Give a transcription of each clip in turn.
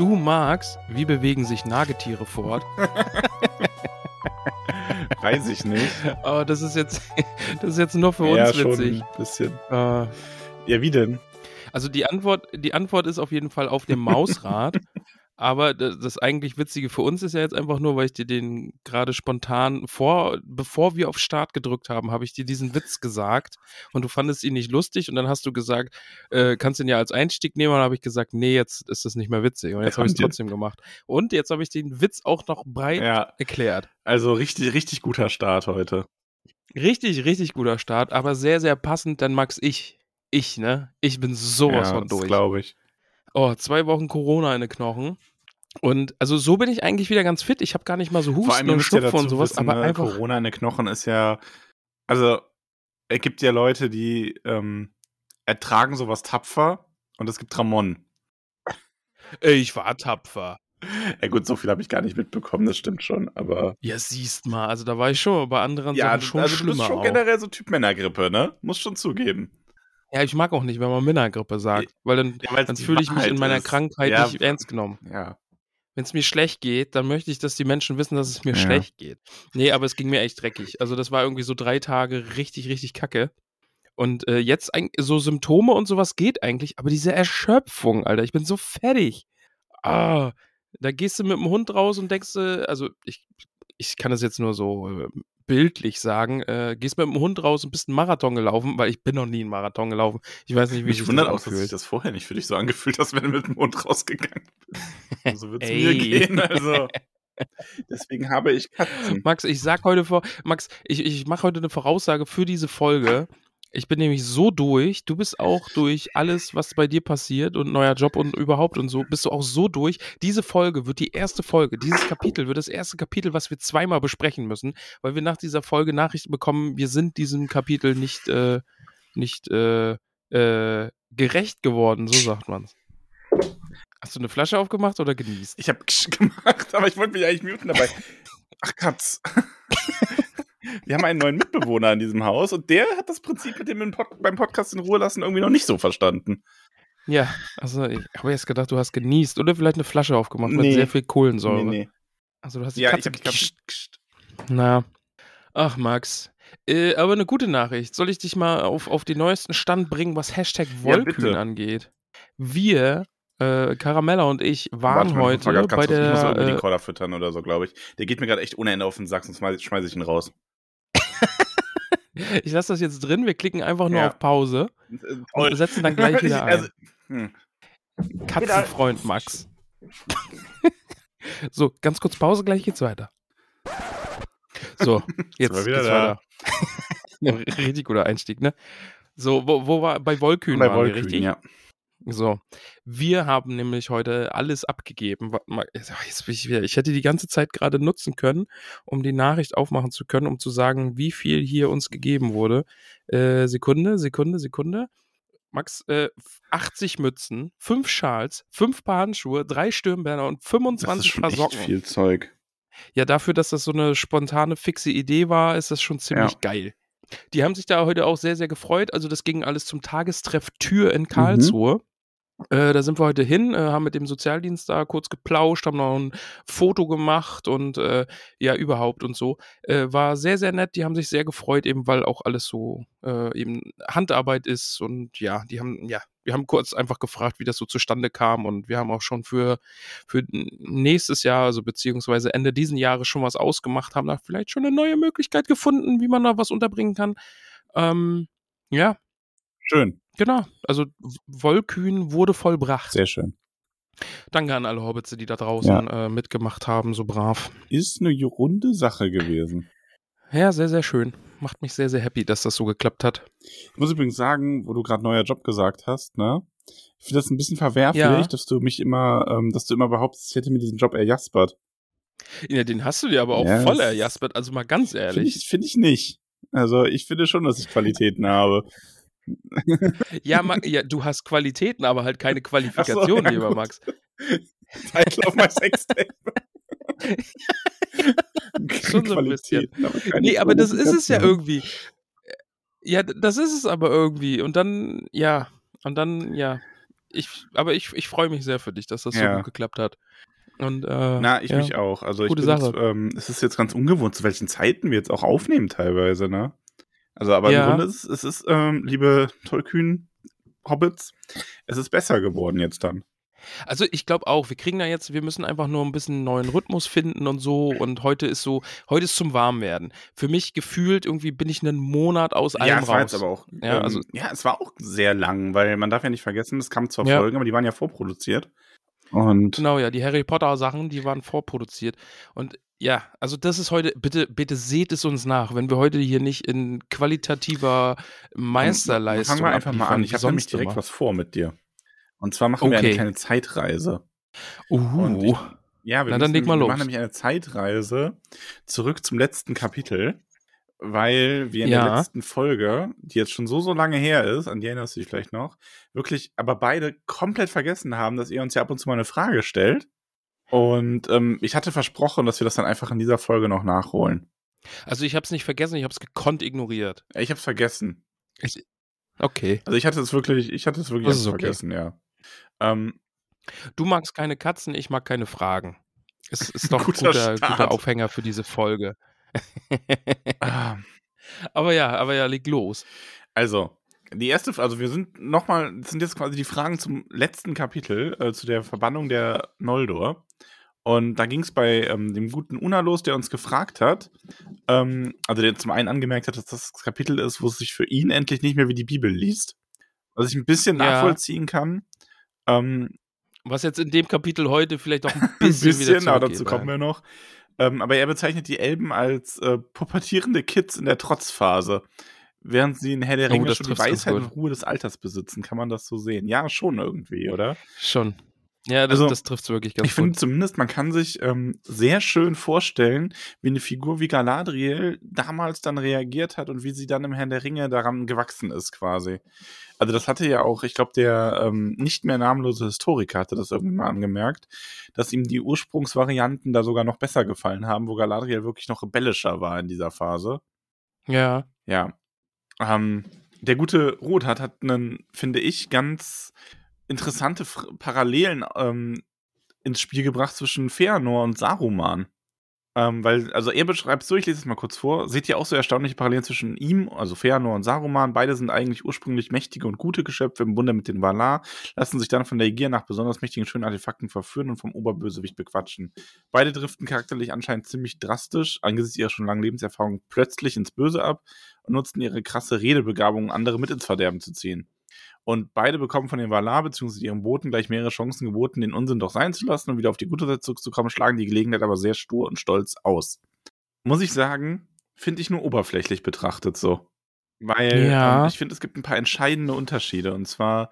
Du magst, wie bewegen sich Nagetiere fort? Weiß ich nicht. Aber das ist jetzt, das ist jetzt nur für uns ja, witzig. schon ein bisschen. Äh, Ja, wie denn? also die Antwort, die Antwort ist auf jeden Fall auf dem Mausrad. Aber das, das eigentlich Witzige für uns ist ja jetzt einfach nur, weil ich dir den gerade spontan vor, bevor wir auf Start gedrückt haben, habe ich dir diesen Witz gesagt und du fandest ihn nicht lustig und dann hast du gesagt, äh, kannst du ihn ja als Einstieg nehmen und dann habe ich gesagt, nee, jetzt ist das nicht mehr witzig und jetzt habe ich es trotzdem gemacht. Und jetzt habe ich den Witz auch noch breit Ja, erklärt. also richtig, richtig guter Start heute. Richtig, richtig guter Start, aber sehr, sehr passend, denn Max, ich, ich, ne? Ich bin sowas ja, von durch. glaube ich. Oh, zwei Wochen Corona in den Knochen. Und also so bin ich eigentlich wieder ganz fit. Ich habe gar nicht mal so Vor allem, Husten und ja Schnupfen dazu und sowas, wissen, aber ne, einfach. Corona in den Knochen ist ja, also es gibt ja Leute, die ähm, ertragen sowas tapfer und es gibt Ramon. Ey, ich war tapfer. Ja gut, so viel habe ich gar nicht mitbekommen, das stimmt schon, aber Ja, siehst mal, also da war ich schon bei anderen ja, Sachen schon also du bist schlimmer schon auch. generell so Typ Männergrippe, ne? Muss schon zugeben. Ja, ich mag auch nicht, wenn man Männergrippe sagt, weil dann, Ja, dann fühle ich mich in meiner ist. Krankheit Ja, nicht ernst genommen. Ja. Wenn es mir schlecht geht, dann möchte ich, dass die Menschen wissen, dass es mir Ja. schlecht geht. Nee, aber es ging mir echt dreckig. Also das war irgendwie so drei Tage richtig, richtig kacke. Und äh, jetzt so Symptome und sowas geht eigentlich, aber diese Erschöpfung, Alter, ich bin so fertig. Ah, da gehst du mit dem Hund raus und denkst, äh, also ich, ich kann das jetzt nur so äh, bildlich sagen, äh, gehst mit dem Hund raus und bist einen Marathon gelaufen, weil ich bin noch nie einen Marathon gelaufen. Ich weiß nicht, wie sich wundert das auch, dass sich das vorher nicht für dich so angefühlt hast, wenn du mit dem Hund rausgegangen bist. So wird es mir gehen, also. Deswegen habe ich Katzen. Max, ich sag heute vor, Max, ich, ich mache heute eine Voraussage für diese Folge. Ich bin nämlich so durch, du bist auch durch alles, was bei dir passiert und neuer Job und überhaupt und so, bist du auch so durch. Diese Folge wird die erste Folge, dieses Kapitel wird das erste Kapitel, was wir zweimal besprechen müssen, weil wir nach dieser Folge Nachrichten bekommen, wir sind diesem Kapitel nicht, äh, nicht äh, äh, gerecht geworden, so sagt man's. Hast du eine Flasche aufgemacht oder genießt? Ich habe gemacht, aber ich wollte mich eigentlich muten dabei. Ach, Katz. Wir haben einen neuen Mitbewohner in diesem Haus und der hat das Prinzip mit dem Pod beim Podcast in Ruhe lassen irgendwie noch nicht so verstanden. Ja, also ich habe jetzt gedacht, du hast genießt oder vielleicht eine Flasche aufgemacht mit Nee. sehr viel Kohlensäure. Nee, nee. Also du hast die Ja, ich Katze die gekickt. Katze. Na. Ach, Max. Äh, aber eine gute Nachricht. Soll ich dich mal auf, auf den neuesten Stand bringen, was Hashtag Wollkühn bitte. angeht? Wir, äh, Caramella und ich, waren mal, ich heute mal bei kurz- ich muss der. irgendwie den Äh, Caller füttern oder so, glaube ich. Der geht mir gerade echt ohne Ende auf den Sack, sonst schmeiß schmeiß ich ihn raus. ich lasse das jetzt drin, wir klicken einfach nur Ja. auf Pause und setzen dann gleich wieder ein. Also, hm. Katzenfreund Max. so, ganz kurz Pause, gleich geht's weiter. So, jetzt wieder geht's da. weiter. Richtig guter Einstieg, ne? So, wo, wo war bei Wollkühn Bei waren wir, Wollkühn, richtig? ja. So, wir haben nämlich heute alles abgegeben. Bin ich, hätte die ganze Zeit gerade nutzen können, um die Nachricht aufmachen zu können, um zu sagen, wie viel hier uns gegeben wurde. Äh, Sekunde, Sekunde, Sekunde. Max, äh, 80 Mützen, 5 Schals, 5 Paar Handschuhe, 3 Stirnbänder und Das ist 25 schon Paar Socken. viel Zeug. Ja, dafür, dass das so eine spontane, fixe Idee war, ist das schon ziemlich Ja. geil. Die haben sich da heute auch sehr, sehr gefreut. Also das ging alles zum Tagestreff Tür in Karlsruhe. Äh, da sind wir heute hin, äh, haben mit dem Sozialdienst da kurz geplauscht, haben noch ein Foto gemacht und äh, ja, überhaupt und so. Äh, war sehr, sehr nett. Die haben sich sehr gefreut, eben weil auch alles so äh, eben Handarbeit ist und ja, die haben, ja, wir haben kurz einfach gefragt, wie das so zustande kam und wir haben auch schon für, für nächstes Jahr, also beziehungsweise Ende diesen Jahres schon was ausgemacht, haben da vielleicht schon eine neue Möglichkeit gefunden, wie man da was unterbringen kann. Ähm, ja, Schön. Genau, also Wollkühn wurde vollbracht. Sehr schön. Danke an alle Hobbits, die da draußen äh, mitgemacht haben, so brav. Ist eine runde Sache gewesen. Ja, sehr, sehr schön. Macht mich sehr, sehr happy, dass das so geklappt hat. Ich muss übrigens sagen, wo du gerade neuer Job gesagt hast, ne? Ich finde das ein bisschen verwerflich, Ja. dass du mich immer, ähm, dass du immer behauptest, ich hätte mir diesen Job erjaspert. Ja, den hast du dir aber auch Ja, voll erjaspert, also mal ganz Finde ehrlich. ich, finde ich nicht. Also ich finde schon, dass ich Qualitäten habe. Ja, ja, du hast Qualitäten, aber halt keine Qualifikation, so, ja, lieber. Max. Of my Sextape. Schon so ein bisschen. Aber Nee, aber das ist es ja irgendwie. Ja, d- das ist es aber irgendwie. Und dann, ja, und dann, ja. Ich, aber ich, ich freue mich sehr für dich, dass das so Ja. gut geklappt hat. Und, äh, Na, ich ja. mich auch. Also ich Gute bin, Sache. ähm, es ist jetzt ganz ungewohnt, zu welchen Zeiten wir jetzt auch aufnehmen teilweise, ne? Also, aber Ja. im Grunde ist es, ist, ähm, liebe tollkühn Hobbits, es ist besser geworden jetzt dann. Also ich glaube auch, wir kriegen da jetzt, wir müssen einfach nur ein bisschen einen neuen Rhythmus finden und so. Und heute ist so, heute ist zum Warmwerden. Für mich gefühlt irgendwie bin ich einen Monat aus allem ja, es war jetzt aber auch, Ja, ähm, also- ja, es war auch sehr lang, weil man darf ja nicht vergessen, es kamen zwar Ja. Folgen, aber die waren ja vorproduziert. Und Genau, ja, die Harry Potter Sachen, die waren vorproduziert. Und ja, also das ist heute, bitte, bitte seht es uns nach, wenn wir heute hier nicht in qualitativer Meisterleistung fangen wir einfach mal an. Ich habe nämlich direkt immer. was vor mit dir. Und zwar machen wir eine Okay. kleine Zeitreise. Und ich, Uh, ja, wir, Na, dann leg mal nämlich- wir los. machen nämlich eine Zeitreise zurück zum letzten Kapitel, weil wir in Ja. der letzten Folge, die jetzt schon so, so lange her ist, an die erinnerst du dich vielleicht noch, wirklich aber beide komplett vergessen haben, dass ihr uns ja ab und zu mal eine Frage stellt. Und ähm, ich hatte versprochen, dass wir das dann einfach in dieser Folge noch nachholen. also ich habe es nicht vergessen, ich habe es gekonnt ignoriert. Ich habe es vergessen. Okay. Also ich hatte es wirklich, ich hatte es wirklich okay. vergessen, ja. Ähm, Du magst keine Katzen, ich mag keine Fragen. Es ist doch ein Guter guter, Aufhänger für diese Folge. ah, aber ja, aber ja, leg los. Also, die erste, also wir sind nochmal, sind jetzt quasi die Fragen zum letzten Kapitel, äh, zu der Verbannung der Noldor. Und da ging es bei ähm, dem guten Una los, der uns gefragt hat, ähm, also der zum einen angemerkt hat, dass das Kapitel ist, wo es sich für ihn endlich nicht mehr wie die Bibel liest. Was ich ein bisschen Ja. nachvollziehen kann. Ähm, Was jetzt in dem Kapitel heute vielleicht auch ein ein bisschen, bisschen, wieder aber zurückgeht, dazu kommen wir noch. Ähm, aber er bezeichnet die Elben als äh, pubertierende Kids in der Trotzphase. Während sie in Herr der Oh, Ringe das schon die Weisheit und. Ruhe des Alters besitzen. Kann man das so sehen? Ja, schon irgendwie, oder? Schon. Ja, das, Also, das trifft es wirklich ganz ich finde gut. zumindest, man kann sich ähm, sehr schön vorstellen, wie eine Figur wie Galadriel damals dann reagiert hat und wie sie dann im Herrn der Ringe daran gewachsen ist, quasi. Also das hatte ja auch, ich glaube, der ähm, nicht mehr namenlose Historiker hatte das irgendwann mal angemerkt, dass ihm die Ursprungsvarianten da sogar noch besser gefallen haben, wo Galadriel wirklich noch rebellischer war in dieser Phase. Ja. Ja. Ähm, der gute Rothart hat einen, finde ich, ganz interessante F Parallelen ähm, ins Spiel gebracht zwischen Feanor und Saruman. Ähm, weil, also er beschreibt so, ich lese es mal kurz vor, seht ihr auch so erstaunliche Parallelen zwischen ihm, also Feanor und Saruman. Beide sind eigentlich ursprünglich mächtige und gute Geschöpfe im Bunde mit den Valar, lassen sich dann von der Gier nach besonders mächtigen, schönen Artefakten verführen und vom Oberbösewicht bequatschen. Beide driften charakterlich anscheinend ziemlich drastisch, angesichts ihrer schon langen Lebenserfahrung, plötzlich ins Böse ab und nutzen ihre krasse Redebegabung, andere mit ins Verderben zu ziehen. Und beide bekommen von den Valar bzw. ihren Boten gleich mehrere Chancen geboten, den Unsinn doch sein zu lassen und wieder auf die gute Seite zurückzukommen, schlagen die Gelegenheit aber sehr stur und stolz aus. Muss ich sagen, finde ich nur oberflächlich betrachtet so. Weil Ja. ähm, ich finde, es gibt ein paar entscheidende Unterschiede. Und zwar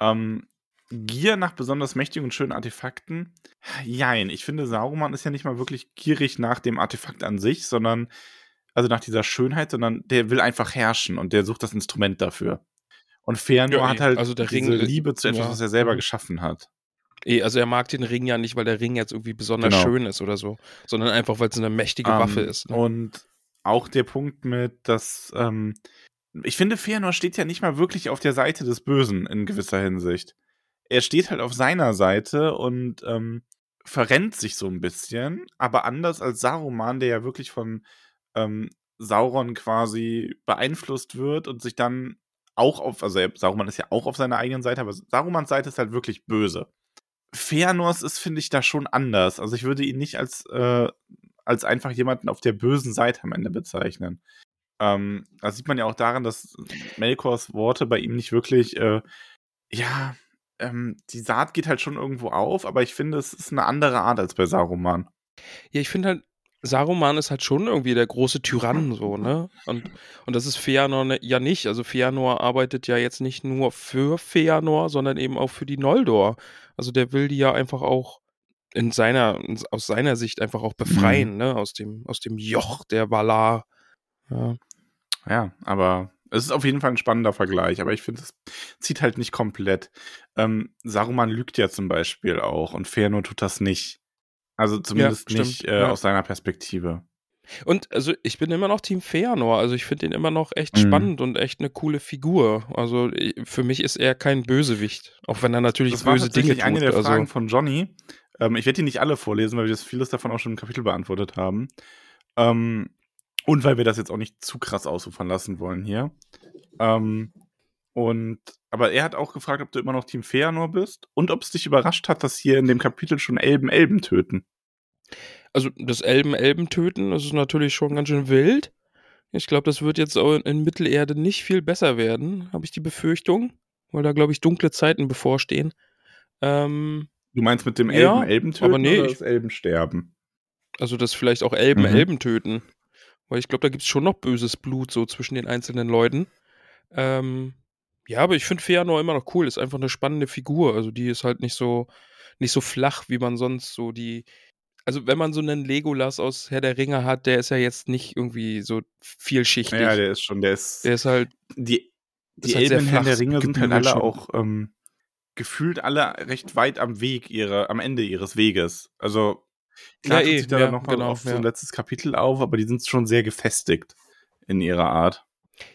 ähm, Gier nach besonders mächtigen und schönen Artefakten. Jein, ich finde, Sauron ist ja nicht mal wirklich gierig nach dem Artefakt an sich, sondern also nach dieser Schönheit, sondern der will einfach herrschen und der sucht das Instrument dafür. Und Feanor Ja, hat eh, halt also der diese Ring- Liebe zu etwas, ja. was er selber geschaffen hat. Eh, also er mag den Ring ja nicht, weil der Ring jetzt irgendwie besonders Genau. schön ist oder so, sondern einfach, weil es eine mächtige Ähm, Waffe ist. Ne? Und auch der Punkt mit, dass ähm, ich finde, Feanor steht ja nicht mal wirklich auf der Seite des Bösen in gewisser Hinsicht. Er steht halt auf seiner Seite und ähm, verrennt sich so ein bisschen, aber anders als Saruman, der ja wirklich von ähm, Sauron quasi beeinflusst wird und sich dann auch auf, also Saruman ist ja auch auf seiner eigenen Seite, aber Sarumans Seite ist halt wirklich böse. Feanors ist, finde ich, da schon anders. Also ich würde ihn nicht als, äh, als einfach jemanden auf der bösen Seite am Ende bezeichnen. Ähm, das sieht man ja auch daran, dass Melkors Worte bei ihm nicht wirklich, äh, ja, ähm, die Saat geht halt schon irgendwo auf, aber ich finde, es ist eine andere Art als bei Saruman. Ja, ich finde halt, Saruman ist halt schon irgendwie der große Tyrann, so, ne? Und, und das ist Feanor ne, ja nicht. Also Feanor arbeitet ja jetzt nicht nur für Feanor, sondern eben auch für die Noldor. Also der will die ja einfach auch in seiner, aus seiner Sicht einfach auch befreien, mhm. ne? Aus dem, aus dem Joch der Valar. Ja. ja, aber es ist auf jeden Fall ein spannender Vergleich, aber ich finde, es zieht halt nicht komplett. Ähm, Saruman lügt ja zum Beispiel auch und Feanor tut das nicht. Also zumindest ja, nicht äh, ja. aus seiner Perspektive. Und also ich bin immer noch Team Feanor. Also ich finde ihn immer noch echt mhm. spannend und echt eine coole Figur. Also für mich ist er kein Bösewicht, auch wenn er natürlich das böse Dinge tut. Das eine der also, Fragen von Johnny. Ähm, ich werde die nicht alle vorlesen, weil wir das vieles davon auch schon im Kapitel beantwortet haben. Ähm, und weil wir das jetzt auch nicht zu krass ausufern lassen wollen hier. Ähm, und, aber er hat auch gefragt, ob du immer noch Team Feanor bist und ob es dich überrascht hat, dass hier in dem Kapitel schon Elben Elben töten. Also das Elben Elben töten, das ist natürlich schon ganz schön wild. Ich glaube, das wird jetzt auch in Mittelerde nicht viel besser werden, habe ich die Befürchtung, weil da, glaube ich, dunkle Zeiten bevorstehen. Ähm, du meinst mit dem Elben ja, Elben töten aber nee, oder das Elben sterben? Also das vielleicht auch Elben mhm. Elben töten. Weil ich glaube, da gibt es schon noch böses Blut so zwischen den einzelnen Leuten. Ähm, ja, aber ich finde Feanor immer noch cool. Ist einfach eine spannende Figur. Also die ist halt nicht so, nicht so flach, wie man sonst so die. Also wenn man so einen Legolas aus Herr der Ringe hat, der ist ja jetzt nicht irgendwie so vielschichtig. Ja, der ist schon, der ist. Der ist halt. Die, die halt Elben Herr der Ringe sind halt alle auch ähm, gefühlt alle recht weit am Weg ihrer, am Ende ihres Weges. Also klar ja, eh, sich da ja, nochmal genau, auf ja. so ein letztes Kapitel auf, aber die sind schon sehr gefestigt in ihrer Art.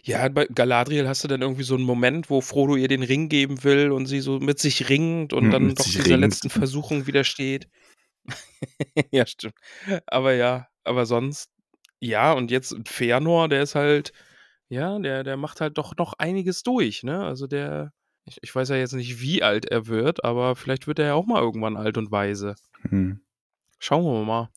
Ja, bei Galadriel hast du dann irgendwie so einen Moment, wo Frodo ihr den Ring geben will und sie so mit sich ringt und hm, dann doch dieser ringt. letzten Versuchung widersteht. ja, stimmt. Aber ja, aber sonst, ja, und jetzt Fëanor, der ist halt, ja, der, der macht halt doch noch einiges durch, ne? Also der, ich, ich weiß ja jetzt nicht, wie alt er wird, aber vielleicht wird er ja auch mal irgendwann alt und weise. Hm. Schauen wir mal.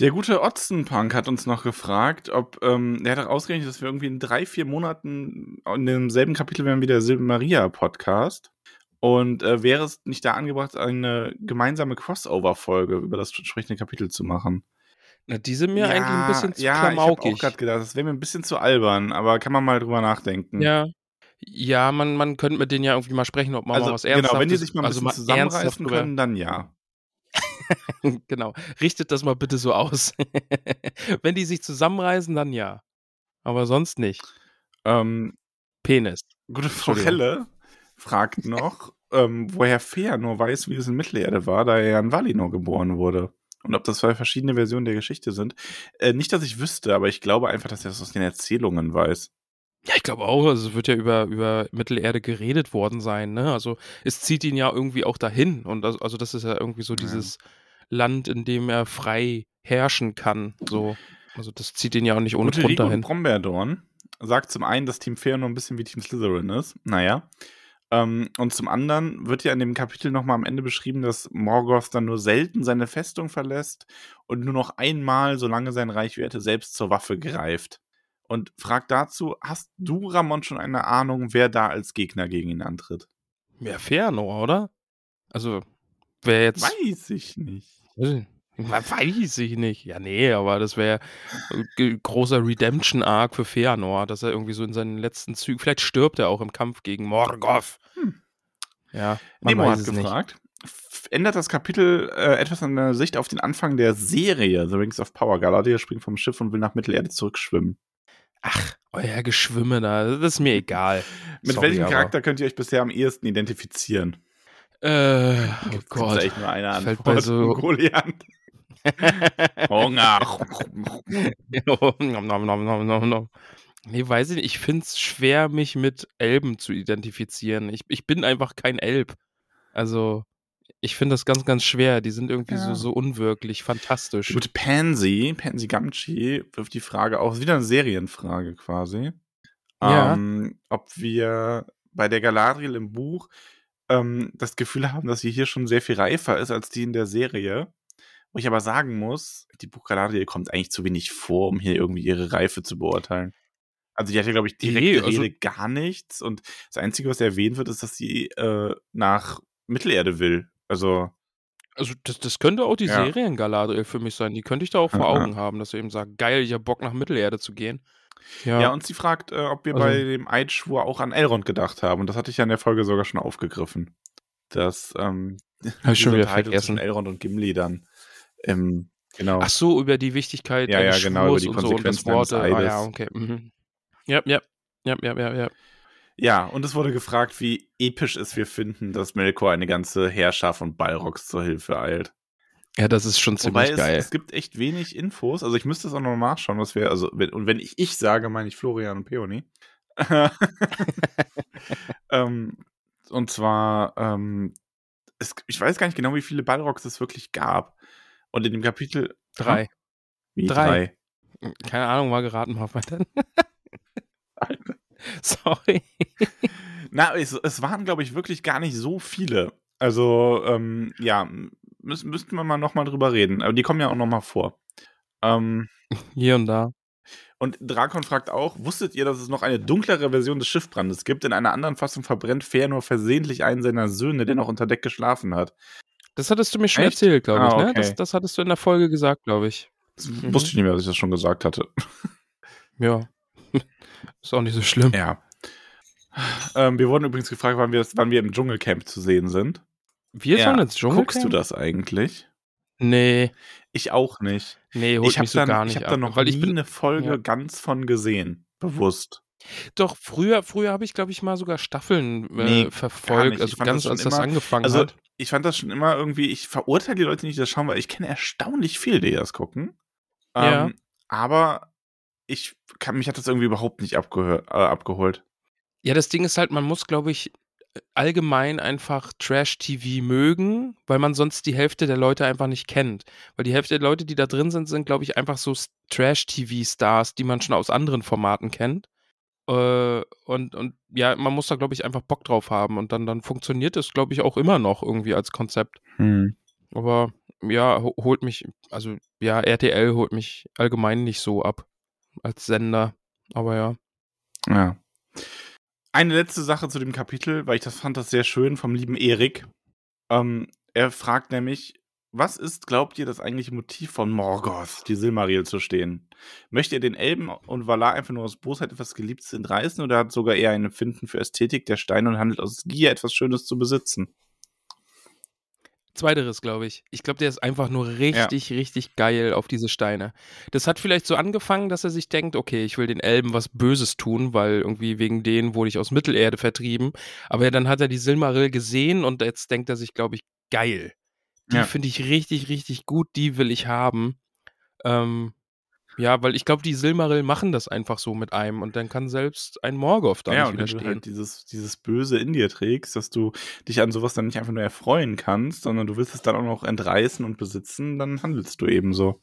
Der gute Otzenpunk hat uns noch gefragt, ob, ähm, der hat auch ausgerechnet, dass wir irgendwie in drei, vier Monaten in demselben Kapitel wären wie der Silmaria-Podcast. Und äh, wäre es nicht da angebracht, eine gemeinsame Crossover-Folge über das entsprechende Kapitel zu machen? Na, die sind mir ja, eigentlich ein bisschen zu ja, klamaukig. Ich habe auch gerade gedacht, das wäre mir ein bisschen zu albern, aber kann man mal drüber nachdenken. Ja. Ja, man, man könnte mit denen ja irgendwie mal sprechen, ob man also, mal was Ernsthaftes... Genau, wenn die sich mal ein bisschen also zusammenreißen können, dann ja. genau. Richtet das mal bitte so aus. Wenn die sich zusammenreißen, dann ja. Aber sonst nicht. Ähm, Penis. Gute Frau Helle fragt noch, ähm, woher Fea nur weiß, wie es in Mittelerde war, da er ja in Valinor geboren wurde. Und ob das zwei verschiedene Versionen der Geschichte sind. Äh, nicht, dass ich wüsste, aber ich glaube einfach, dass er das aus den Erzählungen weiß. Ja, ich glaube auch, also es wird ja über, über Mittelerde geredet worden sein, ne? Also es zieht ihn ja irgendwie auch dahin. Und das, also das ist ja irgendwie so dieses ja. Land, in dem er frei herrschen kann. So. Also das zieht ihn ja auch nicht ohne Grund dahin. Brombeerdorn sagt zum einen, dass Team Fair nur ein bisschen wie Team Slytherin ist. Naja. Ähm, und zum anderen wird ja in dem Kapitel nochmal am Ende beschrieben, dass Morgoth dann nur selten seine Festung verlässt und nur noch einmal, solange sein Reich währte, selbst zur Waffe greift und fragt dazu, hast du, Ramon, schon eine Ahnung, wer da als Gegner gegen ihn antritt? Ja, Fëanor, oder? Also, wer jetzt... Weiß ich nicht. Weiß ich nicht. Ja, nee, aber das wäre großer Redemption-Arc für Fëanor, dass er irgendwie so in seinen letzten Zügen, vielleicht stirbt er auch im Kampf gegen Morgoth. Hm. Ja, man Nemo hat gefragt, nicht. ändert das Kapitel äh, etwas an der Sicht auf den Anfang der Serie The Rings of Power? Galadriel springt vom Schiff und will nach Mittelerde zurückschwimmen. Ach, euer Geschwimme da, das ist mir egal. Mit Sorry, welchem Charakter könnt ihr euch bisher am ehesten identifizieren? Äh, oh Gott. Vielleicht nur einer an. Fällt bei so Goliath. Hunger. nee, weiß ich nicht. Ich finde es schwer, mich mit Elben zu identifizieren. Ich, ich bin einfach kein Elb. Also, ich finde das ganz, ganz schwer. Die sind irgendwie ja. so, so unwirklich, fantastisch. Gut, Pansy, Pansy Gamchi wirft die Frage auf, ist wieder eine Serienfrage quasi. Ja. Ähm, ob wir bei der Galadriel im Buch ähm, das Gefühl haben, dass sie hier schon sehr viel reifer ist als die in der Serie. Wo ich aber sagen muss, die Buchgalarie kommt eigentlich zu wenig vor, um hier irgendwie ihre Reife zu beurteilen. Also die hat ja, glaube ich, direkte Nee, also- Rede gar nichts. Und das Einzige, was erwähnt wird, ist, dass sie äh, nach Mittelerde will. Also, Also das, das könnte auch die Ja. Serien Galadriel für mich sein. Die könnte ich da auch vor Ja. Augen haben, dass sie eben sagt, geil, ich hab Bock nach Mittelerde zu gehen. ja, Ja, und sie fragt, äh, ob wir Also- bei dem Eidschwur auch an Elrond gedacht haben. Und das hatte ich ja in der Folge sogar schon aufgegriffen. Dass, ähm, hab ich schon wieder vergessen. Elrond und Gimli dann, ähm, genau. Ach so, über die Wichtigkeit Ja, ja, genau, über die und so und das Konsequenzen Worte. Ah ja, okay. Mhm. Ja, ja, ja, ja, ja, ja. Ja, und es wurde gefragt, wie episch es wir finden, dass Melkor eine ganze Heerschar von Balrogs zur Hilfe eilt. Ja, das ist schon Wobei ziemlich es, geil. es gibt echt wenig Infos. Also ich müsste es auch noch nachschauen, was wir, also, wenn, und wenn ich ich sage, meine ich Florian und Peony. ähm, und zwar, ähm, es, ich weiß gar nicht genau, wie viele Balrogs es wirklich gab. Und in dem Kapitel. Drei. Drei. drei? Keine Ahnung, mal geraten, mal weiter. Sorry. Na, es, es waren, glaube ich, wirklich gar nicht so viele. Also, ähm, ja, müssen, müssten wir mal nochmal drüber reden. Aber die kommen ja auch nochmal vor. Ähm, Hier und da. und Drakon fragt auch, wusstet ihr, dass es noch eine dunklere Version des Schiffbrandes gibt? In einer anderen Fassung verbrennt Fëanor versehentlich einen seiner Söhne, der noch unter Deck geschlafen hat. Das hattest du mir schon Echt? erzählt, glaube ich, Ah, ne? okay. Das, das hattest du in der Folge gesagt, glaube ich. Das Mhm. wusste ich nicht mehr, dass ich das schon gesagt hatte. Ja. Ist auch nicht so schlimm. Ja. Ähm, wir wurden übrigens gefragt, wann wir, wann wir im Dschungelcamp zu sehen sind. Wir Ja. sollen ins Dschungelcamp? Guckst du das eigentlich? Nee. Ich auch nicht. Nee, holt Ich habe mich so da, gar ich nicht hab da ab. noch weil nie ich bin, eine Folge ja. ganz von gesehen. Bewusst. Doch, früher, früher habe ich, glaube ich, mal sogar Staffeln äh, Nee, verfolgt. Also Ich ganz, das als das immer- angefangen Also, hat. ich fand das schon immer irgendwie, ich verurteile die Leute nicht, die das schauen, weil ich kenne erstaunlich viele, die das gucken. Ja. Ähm, aber ich kann, mich hat das irgendwie überhaupt nicht abgehör, äh, abgeholt. Ja, das Ding ist halt, man muss, glaube ich, allgemein einfach Trash-TV mögen, weil man sonst die Hälfte der Leute einfach nicht kennt. Weil die Hälfte der Leute, die da drin sind, sind, glaube ich, einfach so Trash-TV-Stars, die man schon aus anderen Formaten kennt. Äh, und, und ja, man muss da, glaube ich, einfach Bock drauf haben. Und dann, dann funktioniert das, glaube ich, auch immer noch irgendwie als Konzept. Aber ja, ho- holt mich, also ja, RTL holt mich allgemein nicht so ab als Sender. Aber ja. Ja. Eine letzte Sache zu dem Kapitel, weil ich das fand das sehr schön vom lieben Erik. Ähm, er fragt nämlich, was ist, glaubt ihr, das eigentliche Motiv von Morgoth, die Silmaril zu stehen? Möchte er den Elben und Valar einfach nur aus Bosheit etwas Geliebtes entreißen oder hat sogar eher ein Empfinden für Ästhetik der Steine und handelt aus Gier, etwas Schönes zu besitzen? Zweiteres, glaube ich. Ich glaube, der ist einfach nur richtig, richtig geil auf diese Steine. Das hat vielleicht so angefangen, dass er sich denkt, okay, ich will den Elben was Böses tun, weil irgendwie wegen denen wurde ich aus Mittelerde vertrieben. Aber dann hat er die Silmaril gesehen und jetzt denkt er sich, glaube ich, geil. Die Ja. finde ich richtig, richtig gut, die will ich haben. Ähm, ja, weil ich glaube, die Silmaril machen das einfach so mit einem und dann kann selbst ein Morgoth da ja, nicht und wenn du widerstehen. halt dieses, dieses Böse in dir trägst, dass du dich an sowas dann nicht einfach nur erfreuen kannst, sondern du willst es dann auch noch entreißen und besitzen, dann handelst du eben so.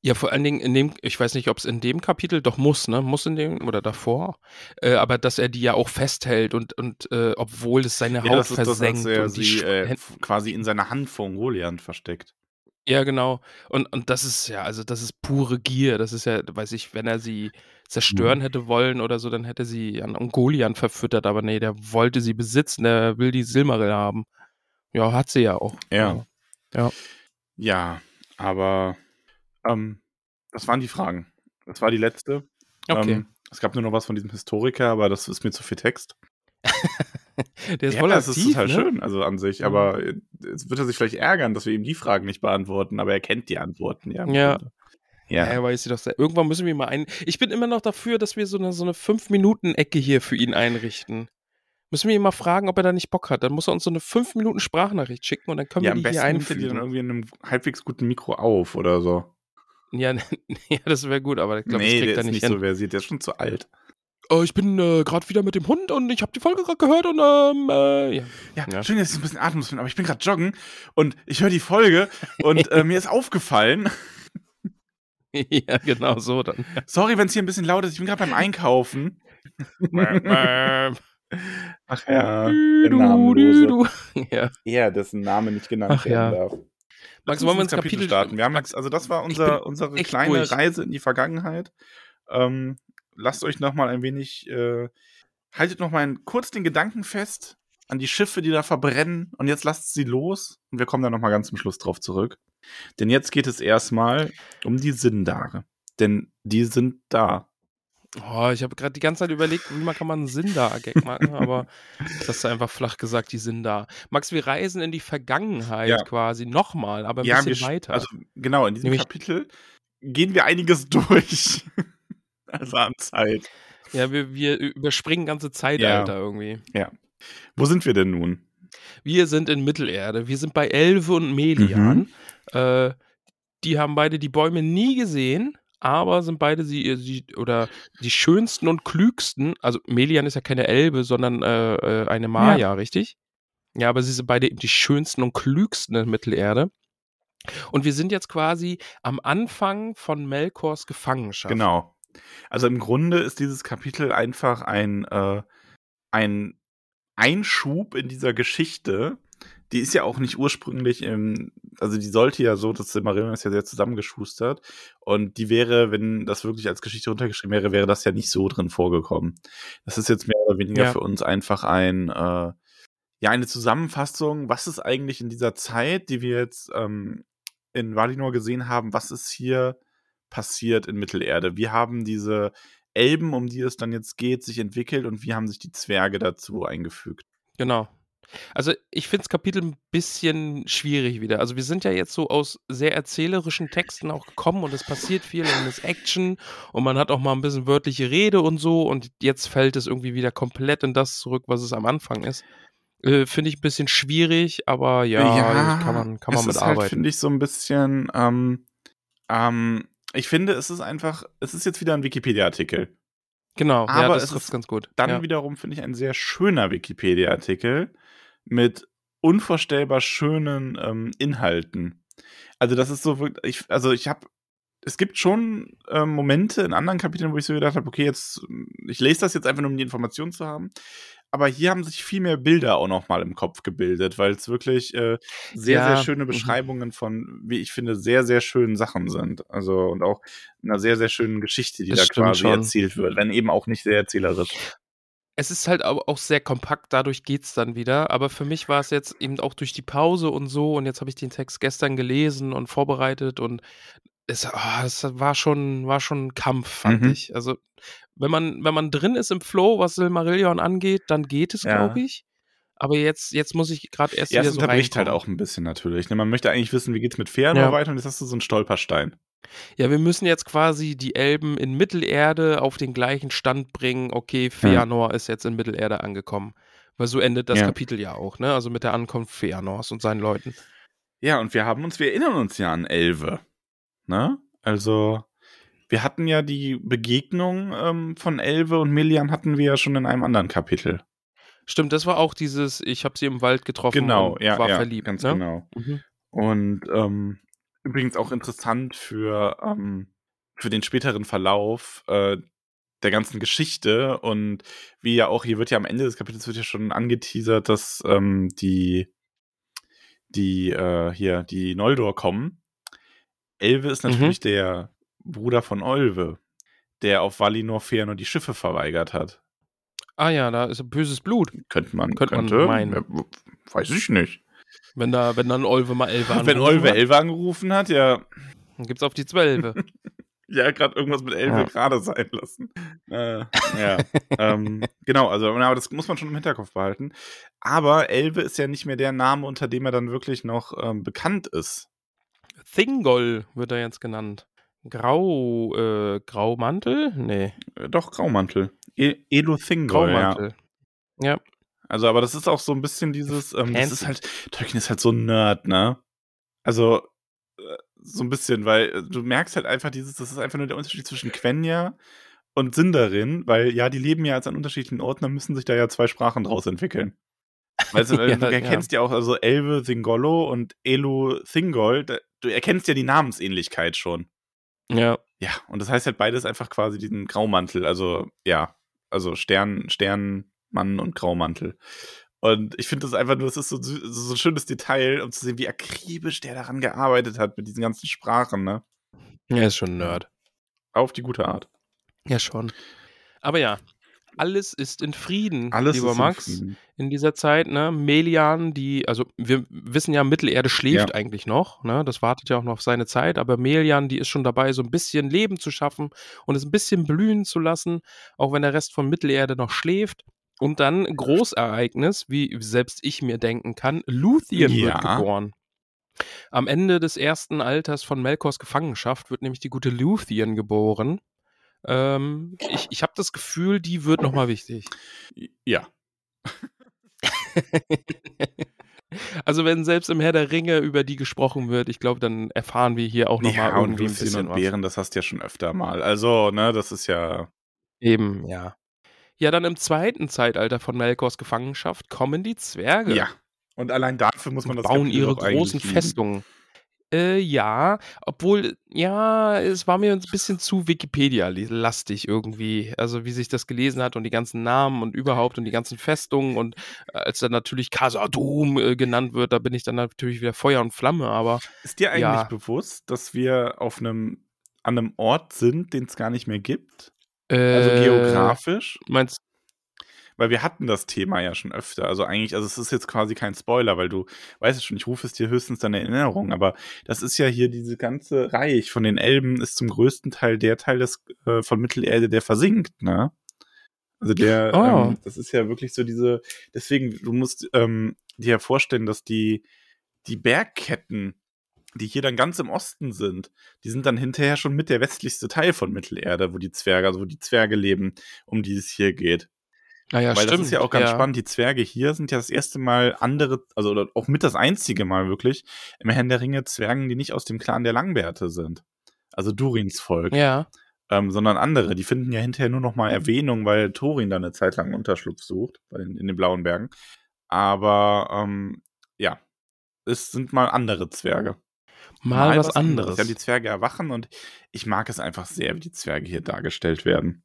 Ja, vor allen Dingen in dem, ich weiß nicht, ob es in dem Kapitel doch muss, ne? Muss in dem oder davor. Äh, aber dass er die ja auch festhält und, und äh, obwohl es seine Haut das ist das, versenkt dass er und sie äh, quasi in seiner Hand vor Goliath versteckt. Ja, genau. Und, und das ist ja, also das ist pure Gier. Das ist ja, weiß ich, wenn er sie zerstören Mhm. hätte wollen oder so, dann hätte sie an Ungolian verfüttert. Aber nee, der wollte sie besitzen, der will die Silmaril haben. Ja, hat sie ja auch. Ja. Ja. Ja, aber ähm, das waren die Fragen. Das war die letzte. Okay. Ähm, es gab nur noch was von diesem Historiker, aber das ist mir zu viel Text. der ist ja, voll das aktiv, ist total ne? schön, also an sich. Mhm. Aber äh, jetzt wird er sich vielleicht ärgern, dass wir ihm die Fragen nicht beantworten, aber er kennt die Antworten, ja. Ja. Ja, Ja. er weiß sie doch sehr. Irgendwann müssen wir mal ein. Ich bin immer noch dafür, dass wir so eine, so eine 5-Minuten-Ecke hier für ihn einrichten. Müssen wir ihn mal fragen, ob er da nicht Bock hat. Dann muss er uns so eine 5-Minuten-Sprachnachricht schicken und dann können ja, wir am die hier besten nimmt er die dann einfügen. irgendwie in einem halbwegs guten Mikro auf oder so. Ja, ja, das wäre gut, aber ich glaube, nee, das kriegt der er ist nicht nicht hin. so versiert, der ist schon zu alt. Oh, ich bin äh, gerade wieder mit dem Hund und ich habe die Folge gerade gehört und ähm, äh, ja. Ja, Ja. schön, dass ich ein bisschen atemlos bin, aber ich bin gerade joggen und ich höre die Folge und äh, mir ist aufgefallen, ja, genau so dann. sorry, wenn es hier ein bisschen laut ist, ich bin gerade beim Einkaufen. Ach ja, du, der du, Namenlose. Ja. Er, dessen Name nicht genannt Ach werden ja. darf. Max, wollen wir ins Kapitel, Kapitel starten? Wir haben jetzt, also das war unser, unsere kleine durch. Reise in die Vergangenheit. Ähm, lasst euch noch mal ein wenig, äh, haltet noch mal kurz den Gedanken fest an die Schiffe, die da verbrennen und jetzt lasst sie los und wir kommen dann noch mal ganz zum Schluss drauf zurück. Denn jetzt geht es erstmal um die Sindare. Denn die sind da. Oh, ich habe gerade die ganze Zeit überlegt, wie man kann man einen Sindar-Gag machen, aber das hast du einfach flach gesagt, die sind da. Max, wir reisen in die Vergangenheit ja. quasi nochmal, aber ein ja, bisschen wir, weiter. Also genau, in diesem Nämlich, Kapitel gehen wir einiges durch. also an Zeit. Ja, wir, wir überspringen ganze Zeitalter ja. irgendwie. Ja. Wo sind wir denn nun? Wir sind in Mittelerde. Wir sind bei Elve und Melian. Mhm. Äh, die haben beide die Bäume nie gesehen, aber sind beide sie, äh, sie oder die schönsten und klügsten. Also Melian ist ja keine Elbe, sondern äh, äh, eine Maya, ja. richtig? Ja, aber sie sind beide eben die schönsten und klügsten in Mittelerde. Und wir sind jetzt quasi am Anfang von Melkors Gefangenschaft. Genau. Also im Grunde ist dieses Kapitel einfach ein, äh, ein Einschub in dieser Geschichte, die ist ja auch nicht ursprünglich im, also die sollte ja so, das Silmarillion ist ja sehr zusammengeschustert und die wäre, wenn das wirklich als Geschichte runtergeschrieben wäre, wäre das ja nicht so drin vorgekommen. Das ist jetzt mehr oder weniger ja. für uns einfach ein, äh, ja, eine Zusammenfassung, was ist eigentlich in dieser Zeit, die wir jetzt ähm, in Valinor gesehen haben, was ist hier passiert in Mittelerde? Wie haben diese Elben, um die es dann jetzt geht, sich entwickelt und wie haben sich die Zwerge dazu eingefügt? Genau. Also ich finde das Kapitel ein bisschen schwierig wieder. Also wir sind ja jetzt so aus sehr erzählerischen Texten auch gekommen und es passiert viel und es ist Action und man hat auch mal ein bisschen wörtliche Rede und so und jetzt fällt es irgendwie wieder komplett in das zurück, was es am Anfang ist. Äh, finde ich ein bisschen schwierig, aber ja, ja kann man, kann man mit halt, finde ich so ein bisschen, ähm, ähm, ich finde, es ist einfach, es ist jetzt wieder ein Wikipedia-Artikel. Genau, aber ja, das trifft ganz gut. Dann ja. wiederum finde ich ein sehr schöner Wikipedia-Artikel mit unvorstellbar schönen ähm, Inhalten. Also das ist so wirklich, ich, also ich habe, es gibt schon ähm, Momente in anderen Kapiteln, wo ich so gedacht habe, okay, jetzt, ich lese das jetzt einfach nur, um die Information zu haben. Aber hier haben sich viel mehr Bilder auch noch mal im Kopf gebildet, weil es wirklich äh, sehr, ja. sehr schöne mhm. Beschreibungen von, wie ich finde, sehr, sehr schönen Sachen sind. Also und auch einer sehr, sehr schönen Geschichte, die das da quasi schon. erzählt wird, wenn eben auch nicht sehr erzählerisch es ist halt auch sehr kompakt, dadurch geht es dann wieder. Aber für mich war es jetzt eben auch durch die Pause und so. Und jetzt habe ich den Text gestern gelesen und vorbereitet und es, oh, es war schon, war schon ein Kampf, fand mhm. ich. Also, wenn man, wenn man drin ist im Flow, was Silmarillion angeht, dann geht es, ja. glaube ich. Aber jetzt, jetzt muss ich gerade erst ja, wieder so unterbricht halt auch ein bisschen natürlich. Ne? Man möchte eigentlich wissen, wie geht's mit Fëanor ja. weiter und jetzt hast du so einen Stolperstein. Ja, wir müssen jetzt quasi die Elben in Mittelerde auf den gleichen Stand bringen. Okay, Feanor ja. ist jetzt in Mittelerde angekommen. Weil so endet das ja. Kapitel ja auch, ne? Also mit der Ankunft Feanors und seinen Leuten. Ja, und wir haben uns, wir erinnern uns ja an Elve. Ne? Also, wir hatten ja die Begegnung ähm, von Elve und Millian hatten wir ja schon in einem anderen Kapitel. Stimmt, das war auch dieses, ich habe sie im Wald getroffen genau, und ja, war ja, verliebt. Ganz ne? genau. Mhm. Und ähm, übrigens auch interessant für, ähm, für den späteren Verlauf äh, der ganzen Geschichte und wie ja auch, hier wird ja am Ende des Kapitels wird ja schon angeteasert, dass ähm, die, die, äh, hier, die Noldor kommen. Elve ist mhm. natürlich mhm. der Bruder von Olve, der auf Valinor Fëanor die Schiffe verweigert hat. Ah ja, da ist böses Blut. Könnte man, könnte, könnte man meinen. Weiß ich nicht. Wenn da, wenn dann Olve mal Elve angerufen Wenn Olve Elve angerufen hat, ja. Dann gibt's auf die Zwölfe. ja, gerade irgendwas mit Elve ja. gerade sein lassen. Äh, ja. ähm, genau, also aber das muss man schon im Hinterkopf behalten. Aber Elve ist ja nicht mehr der Name, unter dem er dann wirklich noch ähm, bekannt ist. Thingol wird er jetzt genannt. Grau, äh, Graumantel? Nee. Äh, doch, Graumantel. E Elo Thingol, Graumantel. Ja. ja. Also, aber das ist auch so ein bisschen dieses, ähm, das ist halt, Tolkien ist halt so ein Nerd, ne? Also, äh, so ein bisschen, weil äh, du merkst halt einfach dieses, das ist einfach nur der Unterschied zwischen Quenya und Sindarin, weil ja, die leben ja jetzt an unterschiedlichen Orten, dann müssen sich da ja zwei Sprachen draus entwickeln. Also, ja, du erkennst ja. ja auch also Elve Thingollo und Elu Thingol, du erkennst ja die Namensähnlichkeit schon. Ja. Ja, und das heißt halt beides einfach quasi diesen Graumantel, also ja, also Stern, Stern, Mann und Graumantel. Und ich finde das einfach nur, das ist so, so, so ein schönes Detail, um zu sehen, wie akribisch der daran gearbeitet hat mit diesen ganzen Sprachen, ne? Er ist schon ein Nerd. Auf die gute Art. Ja, schon. Aber ja, alles ist in Frieden, Alles lieber ist in Max, Frieden. in dieser Zeit. Ne? Melian, die, also wir wissen ja, Mittelerde schläft Ja. eigentlich noch. Ne? Das wartet ja auch noch auf seine Zeit. Aber Melian, die ist schon dabei, so ein bisschen Leben zu schaffen und es ein bisschen blühen zu lassen, auch wenn der Rest von Mittelerde noch schläft. Und dann Großereignis, wie selbst ich mir denken kann, Luthien wird Ja. geboren. Am Ende des ersten Alters von Melkors Gefangenschaft wird nämlich die gute Luthien geboren. Ähm, ich ich habe das Gefühl, die wird nochmal wichtig. Ja. Also wenn selbst im Herr der Ringe über die gesprochen wird, ich glaube, dann erfahren wir hier auch nochmal ja, und irgendwie ein Lucien bisschen und was. Bären, das hast du ja schon öfter mal. Also, ne, das ist ja. Eben, ja. Ja, dann im zweiten Zeitalter von Melkors Gefangenschaft kommen die Zwerge. Ja. Und allein dafür muss man und das bauen Kapitel ihre großen lieben. Festungen. Äh, ja, obwohl, ja, es war mir ein bisschen zu Wikipedia-lastig irgendwie. Also, wie sich das gelesen hat und die ganzen Namen und überhaupt und die ganzen Festungen und äh, als dann natürlich Casadum äh, genannt wird, da bin ich dann natürlich wieder Feuer und Flamme, aber Ist dir eigentlich Ja. bewusst, dass wir auf einem, an einem Ort sind, den es gar nicht mehr gibt? äh, Also geografisch? Meinst Weil wir hatten das Thema ja schon öfter. Also eigentlich, also es ist jetzt quasi kein Spoiler, weil du weißt es schon, ich rufe es dir höchstens in Erinnerung, aber das ist ja hier diese ganze Reich von den Elben ist zum größten Teil der Teil des äh, von Mittelerde, der versinkt, ne? Also der, Oh. ähm, das ist ja wirklich so diese, deswegen, du musst ähm, dir ja vorstellen, dass die, die Bergketten, die hier dann ganz im Osten sind, die sind dann hinterher schon mit der westlichste Teil von Mittelerde, wo die Zwerge, also wo die Zwerge leben, um die es hier geht. Ah ja, Weil stimmt. das ist ja auch ganz spannend. Die Zwerge hier sind ja das erste Mal andere, also oder auch mit das einzige Mal wirklich im Herrn der Ringe Zwergen, die nicht aus dem Clan der Langbärte sind. Also Durins Volk, Ja. ähm, sondern andere. Die finden ja hinterher nur noch mal Erwähnung, weil Thorin dann eine Zeit lang Unterschlupf sucht bei den, in den Blauen Bergen. Aber ähm, ja, es sind mal andere Zwerge. Mal, was anderes. Ja, die Zwerge erwachen und ich mag es einfach sehr, wie die Zwerge hier dargestellt werden.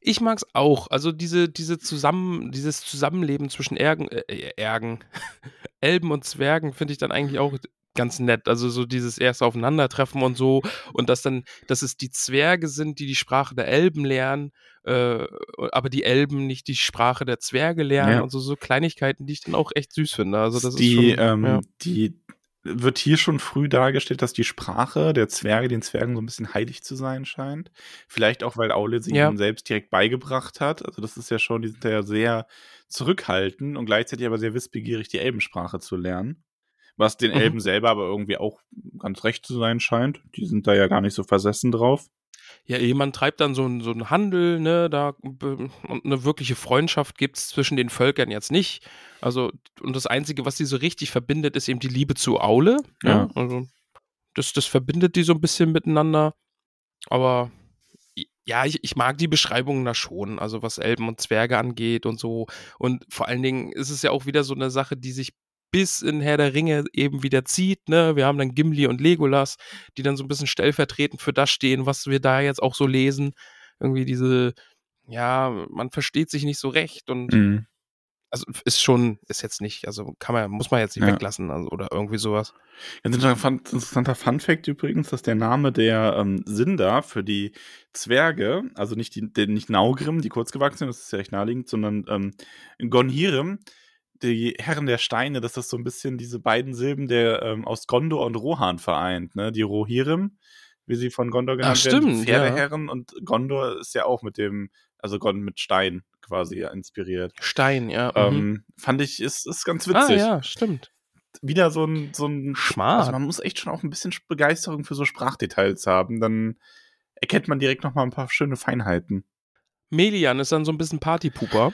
Ich mag's auch. Also diese, diese Zusammen, dieses Zusammenleben zwischen Ergen, äh, Ergen, Elben und Zwergen finde ich dann eigentlich auch ganz nett. Also so dieses erste Aufeinandertreffen und so und dass dann, dass es die Zwerge sind, die die Sprache der Elben lernen, äh, aber die Elben nicht die Sprache der Zwerge lernen Ja. und so, so Kleinigkeiten, die ich dann auch echt süß finde. Also das die, ist schon, ähm, ja. die wird hier schon früh dargestellt, dass die Sprache der Zwerge den Zwergen so ein bisschen heilig zu sein scheint. Vielleicht auch, weil Aule sie Ja. ihnen selbst direkt beigebracht hat. Also das ist ja schon, die sind ja sehr zurückhaltend und gleichzeitig aber sehr wissbegierig, die Elbensprache zu lernen. Was den Mhm. Elben selber aber irgendwie auch ganz recht zu sein scheint. Die sind da ja gar nicht so versessen drauf. Ja, jemand treibt dann so einen so einen Handel, ne, da und eine wirkliche Freundschaft gibt's zwischen den Völkern jetzt nicht. Also, und das Einzige, was die so richtig verbindet, ist eben die Liebe zu Aule. Ja. Ja. Also, das, das verbindet die so ein bisschen miteinander. Aber ja, ich, ich mag die Beschreibungen da schon, also was Elben und Zwerge angeht und so. Und vor allen Dingen ist es ja auch wieder so eine Sache, die sich bis in Herr der Ringe eben wieder zieht. Ne? Wir haben dann Gimli und Legolas, die dann so ein bisschen stellvertretend für das stehen, was wir da jetzt auch so lesen. Irgendwie diese, ja, man versteht sich nicht so recht und Mhm. also ist schon, ist jetzt nicht, also kann man, muss man jetzt nicht Ja. weglassen also, oder irgendwie sowas. Ganz interessant- interessanter Fun-Fact übrigens, dass der Name der ähm, Sindar für die Zwerge, also nicht, die, nicht Naugrim, die kurzgewachsenen, das ist ja recht naheliegend, sondern ähm, Gonhirim, die Herren der Steine, dass das so ein bisschen diese beiden Silben der ähm, aus Gondor und Rohan vereint, ne? Die Rohirrim, wie sie von Gondor genannt Ach, werden, stimmt, ja. Pferdeherren und Gondor ist ja auch mit dem, also Gondor mit Stein quasi inspiriert. Stein, ja. mhm. Ähm, fand ich, ist, ist ganz ah, witzig ja, stimmt. wieder so ein, so ein Schmart. Also man muss echt schon auch ein bisschen Begeisterung für so Sprachdetails haben. Dann erkennt man direkt noch mal ein paar schöne Feinheiten. Melian ist dann so ein bisschen Partypuper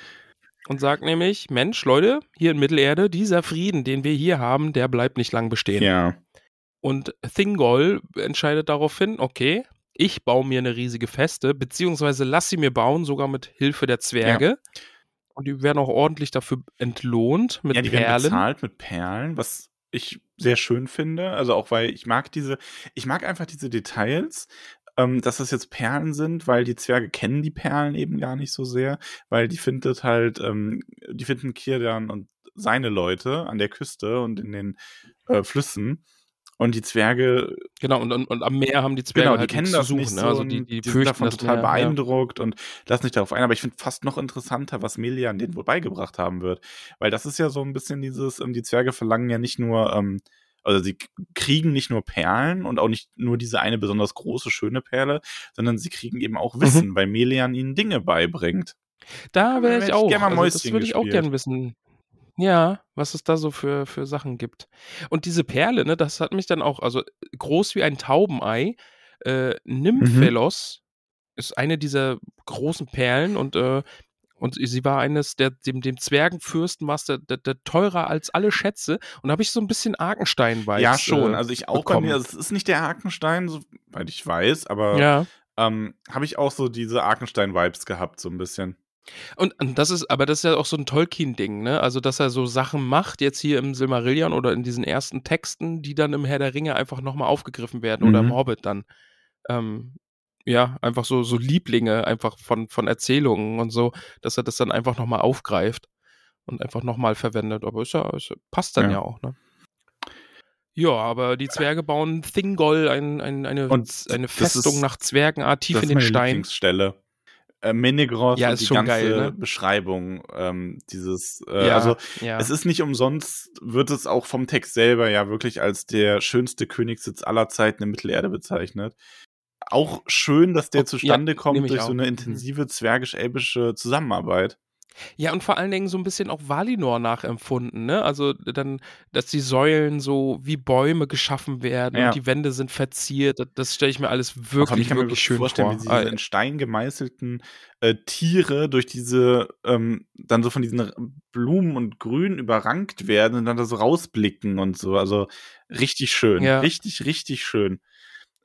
und sagt nämlich, Mensch, Leute, hier in Mittelerde, dieser Frieden, den wir hier haben, der bleibt nicht lang bestehen. Ja. Und Thingol entscheidet daraufhin, okay, ich baue mir eine riesige Feste, beziehungsweise lass sie mir bauen, sogar mit Hilfe der Zwerge. Und die werden auch ordentlich dafür entlohnt mit ja, die werden Perlen. bezahlt mit Perlen, was ich sehr schön finde. Also auch weil ich mag diese, ich mag einfach diese Details, ähm, dass das jetzt Perlen sind, weil die Zwerge kennen die Perlen eben gar nicht so sehr, weil die findet halt, ähm, die finden Kirdan und seine Leute an der Küste und in den äh, Flüssen. Und die Zwerge. Genau, und, und, und am Meer haben die Zwerge Genau, die halt kennen das suchen. nicht ne? so Also die, die, die sind davon total Meer, ja. beeindruckt und lassen sich darauf ein. Aber ich finde fast noch interessanter, was Melian denen wohl beigebracht haben wird. Weil das ist ja so ein bisschen dieses, ähm, die Zwerge verlangen ja nicht nur, ähm, also sie kriegen nicht nur Perlen und auch nicht nur diese eine besonders große, schöne Perle, sondern sie kriegen eben Mhm. auch Wissen, weil Melian ihnen Dinge beibringt. Da wäre ich ich auch. mal Also das würde ich auch gespielt. gern wissen. Ja, was es da so für, für Sachen gibt. Und diese Perle, ne, das hat mich dann auch, also groß wie ein Taubenei, äh, Nymphelos ist eine dieser großen Perlen und, äh, und sie war eines der, dem, dem Zwergenfürsten war es der, der, der teurer als alle Schätze. Und da habe ich so ein bisschen Arkenstein-Vibes. ja, schon. Äh, Also ich auch bei bekommen. mir, also es ist nicht der Arkenstein, soweit ich weiß, aber ja. ähm, habe ich auch so diese Arkenstein-Vibes gehabt, so ein bisschen. Und, und das ist, aber das ist ja auch so ein Tolkien-Ding, ne? Also, dass er so Sachen macht, jetzt hier im Silmarillion oder in diesen ersten Texten, die dann im Herr der Ringe einfach nochmal aufgegriffen werden oder im Mhm. Hobbit dann. Ähm, ja, einfach so, so Lieblinge einfach von, von Erzählungen und so, dass er das dann einfach nochmal aufgreift und einfach nochmal verwendet. Aber ist ja, ist, passt dann ja. Ja. auch, ne? Ja, aber die Zwerge bauen Thingol, ein, ein, eine, Und eine Festung ist- nach Zwergenart, tief in den Stein. Lieblingsstelle. Äh, Menegros Ja, ist die schon ganze geil, ne? Beschreibung ähm, dieses, äh, Ja, also ja. es ist nicht umsonst, wird es auch vom Text selber ja wirklich als der schönste Königssitz aller Zeiten in Mittelerde bezeichnet. Auch schön, dass der zustande ja, kommt durch so auch. eine Mhm. intensive zwergisch-elbische Zusammenarbeit. Ja, und vor allen Dingen so ein bisschen auch Valinor nachempfunden, ne? Also dann, dass die Säulen so wie Bäume geschaffen werden Ja. und die Wände sind verziert. Das, das stelle ich mir alles wirklich, ich kann mir wirklich wirklich schön vorstellen, vor. wie diese Ah, in Stein gemeißelten äh, Tiere durch diese, ähm, dann so von diesen Blumen und Grün überrankt werden und dann da so rausblicken und so. Also richtig schön. Ja. Richtig, richtig schön.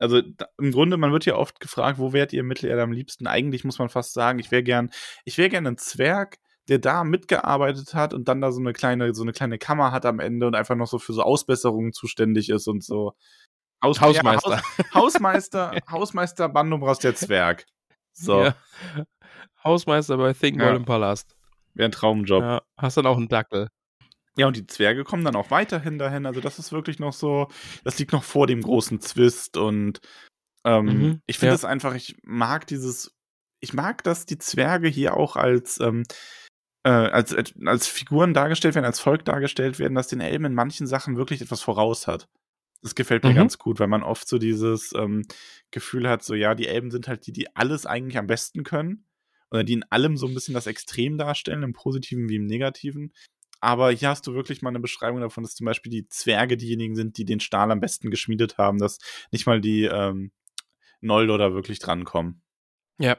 Also da, im Grunde, man wird ja oft gefragt, wo wärt ihr in Mittelerde am liebsten? Eigentlich muss man fast sagen, ich wäre gern, ich wäre gern ein Zwerg, der da mitgearbeitet hat und dann da so eine kleine, so eine kleine Kammer hat am Ende und einfach noch so für so Ausbesserungen zuständig ist und so. Haus Hausmeister. Ja, Haus, Hausmeister, Hausmeister Bandobras der Zwerg. So, Ja. Hausmeister bei Thingol Ja. im Palast. wäre ein Traumjob. Ja, hast dann auch einen Dackel. Und die Zwerge kommen dann auch weiterhin dahin. Also, das ist wirklich noch so, das liegt noch vor dem großen Zwist und ähm, Mhm, ich finde ja. es einfach, ich mag dieses, ich mag, dass die Zwerge hier auch als, ähm, äh, als, als Figuren dargestellt werden, als Volk dargestellt werden, dass den Elben in manchen Sachen wirklich etwas voraus hat. Das gefällt mir Mhm. ganz gut, weil man oft so dieses ähm, Gefühl hat, so ja, die Elben sind halt die, die alles eigentlich am besten können. Oder die in allem so ein bisschen das Extrem darstellen, im Positiven wie im Negativen. Aber hier hast du wirklich mal eine Beschreibung davon, dass zum Beispiel die Zwerge diejenigen sind, die den Stahl am besten geschmiedet haben, dass nicht mal die ähm, Noldor da wirklich drankommen. Ja.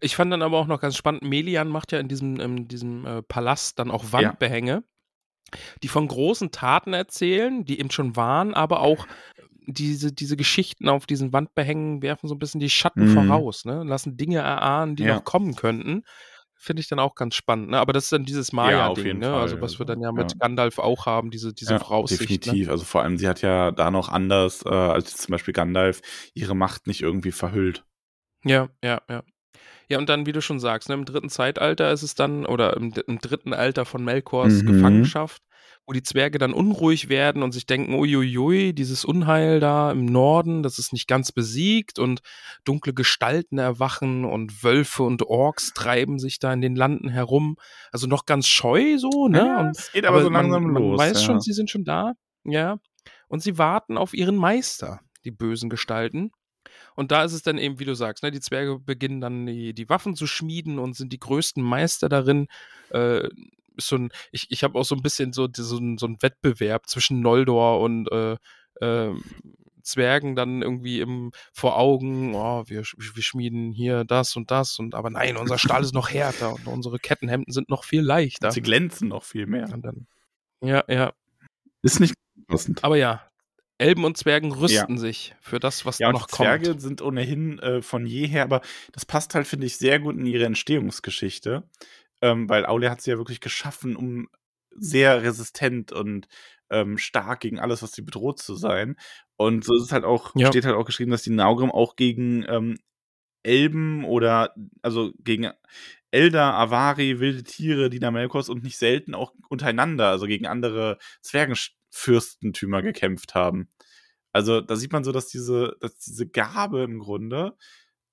Ich fand dann aber auch noch ganz spannend, Melian macht ja in diesem, in diesem äh, Palast dann auch Wandbehänge, die von großen Taten erzählen, die eben schon waren, aber auch diese, diese Geschichten auf diesen Wandbehängen werfen so ein bisschen die Schatten Mhm. voraus, ne? Lassen Dinge erahnen, die Ja. noch kommen könnten. Finde ich dann auch ganz spannend, ne? Aber das ist dann dieses auf Maya-Ding, jeden ne? Fall, Also was wir also, dann ja mit ja. Gandalf auch haben, diese, diese Ja, Voraussicht. Ne? definitiv. Also vor allem, sie hat ja da noch anders äh, als zum Beispiel Gandalf ihre Macht nicht irgendwie verhüllt. Ja, ja, ja. Ja, und dann, wie du schon sagst, ne, im dritten Zeitalter ist es dann, oder im, im dritten Alter von Melkors Mhm. Gefangenschaft, wo die Zwerge dann unruhig werden und sich denken, uiuiui, dieses Unheil da im Norden, das ist nicht ganz besiegt und dunkle Gestalten erwachen und Wölfe und Orks treiben sich da in den Landen herum. Also noch ganz scheu so, ne? Ja, und, es geht aber so langsam man, man los, weiß ja. schon, sie sind schon da, ja. Und sie warten auf ihren Meister, die bösen Gestalten. Und da ist es dann eben, wie du sagst, ne, die Zwerge beginnen dann die, die Waffen zu schmieden und sind die größten Meister darin. Äh, ist so ein, ich ich habe auch so ein bisschen so, so, ein, so ein Wettbewerb zwischen Noldor und äh, äh, Zwergen dann irgendwie im, vor Augen, oh, wir, wir schmieden hier das und das und aber nein, unser Stahl ist noch härter und unsere Kettenhemden sind noch viel leichter. Sie glänzen noch viel mehr. Dann, ja, ja. Ist nicht passend. Aber ja, Elben und Zwergen rüsten sich für das, was Ja, noch Zwerge kommt. sind ohnehin äh, von jeher, aber das passt halt, finde ich, sehr gut in ihre Entstehungsgeschichte. Ähm, weil Aulia hat sie ja wirklich geschaffen, um sehr resistent und ähm, stark gegen alles, was sie bedroht zu sein. Und so ist es halt auch, Ja. steht halt auch geschrieben, dass die Naugrim auch gegen ähm, Elben oder also gegen Elder, Avari, wilde Tiere, Dinamelkos und nicht selten auch untereinander, also gegen andere Zwergenfürstentümer gekämpft haben. Also da sieht man so, dass diese, dass diese Gabe im Grunde,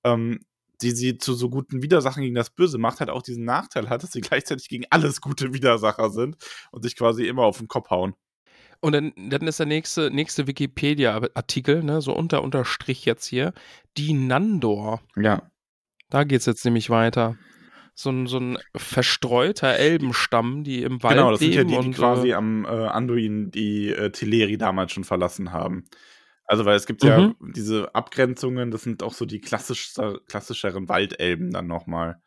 ähm, die sie zu so guten Widersachen gegen das Böse macht, halt auch diesen Nachteil hat, dass sie gleichzeitig gegen alles gute Widersacher sind und sich quasi immer auf den Kopf hauen. Und dann, dann ist der nächste, nächste Wikipedia-Artikel, ne, so unter Unterstrich jetzt hier, die Nandor. Ja. Da geht es jetzt nämlich weiter. So ein, so ein verstreuter Elbenstamm, die im Wald Genau, das sind ja leben die, die und quasi äh, am äh, Anduin die äh, Teleri damals schon verlassen haben. Also, weil es gibt ja Mhm. diese Abgrenzungen, das sind auch so die klassischer, klassischeren Waldelben dann nochmal.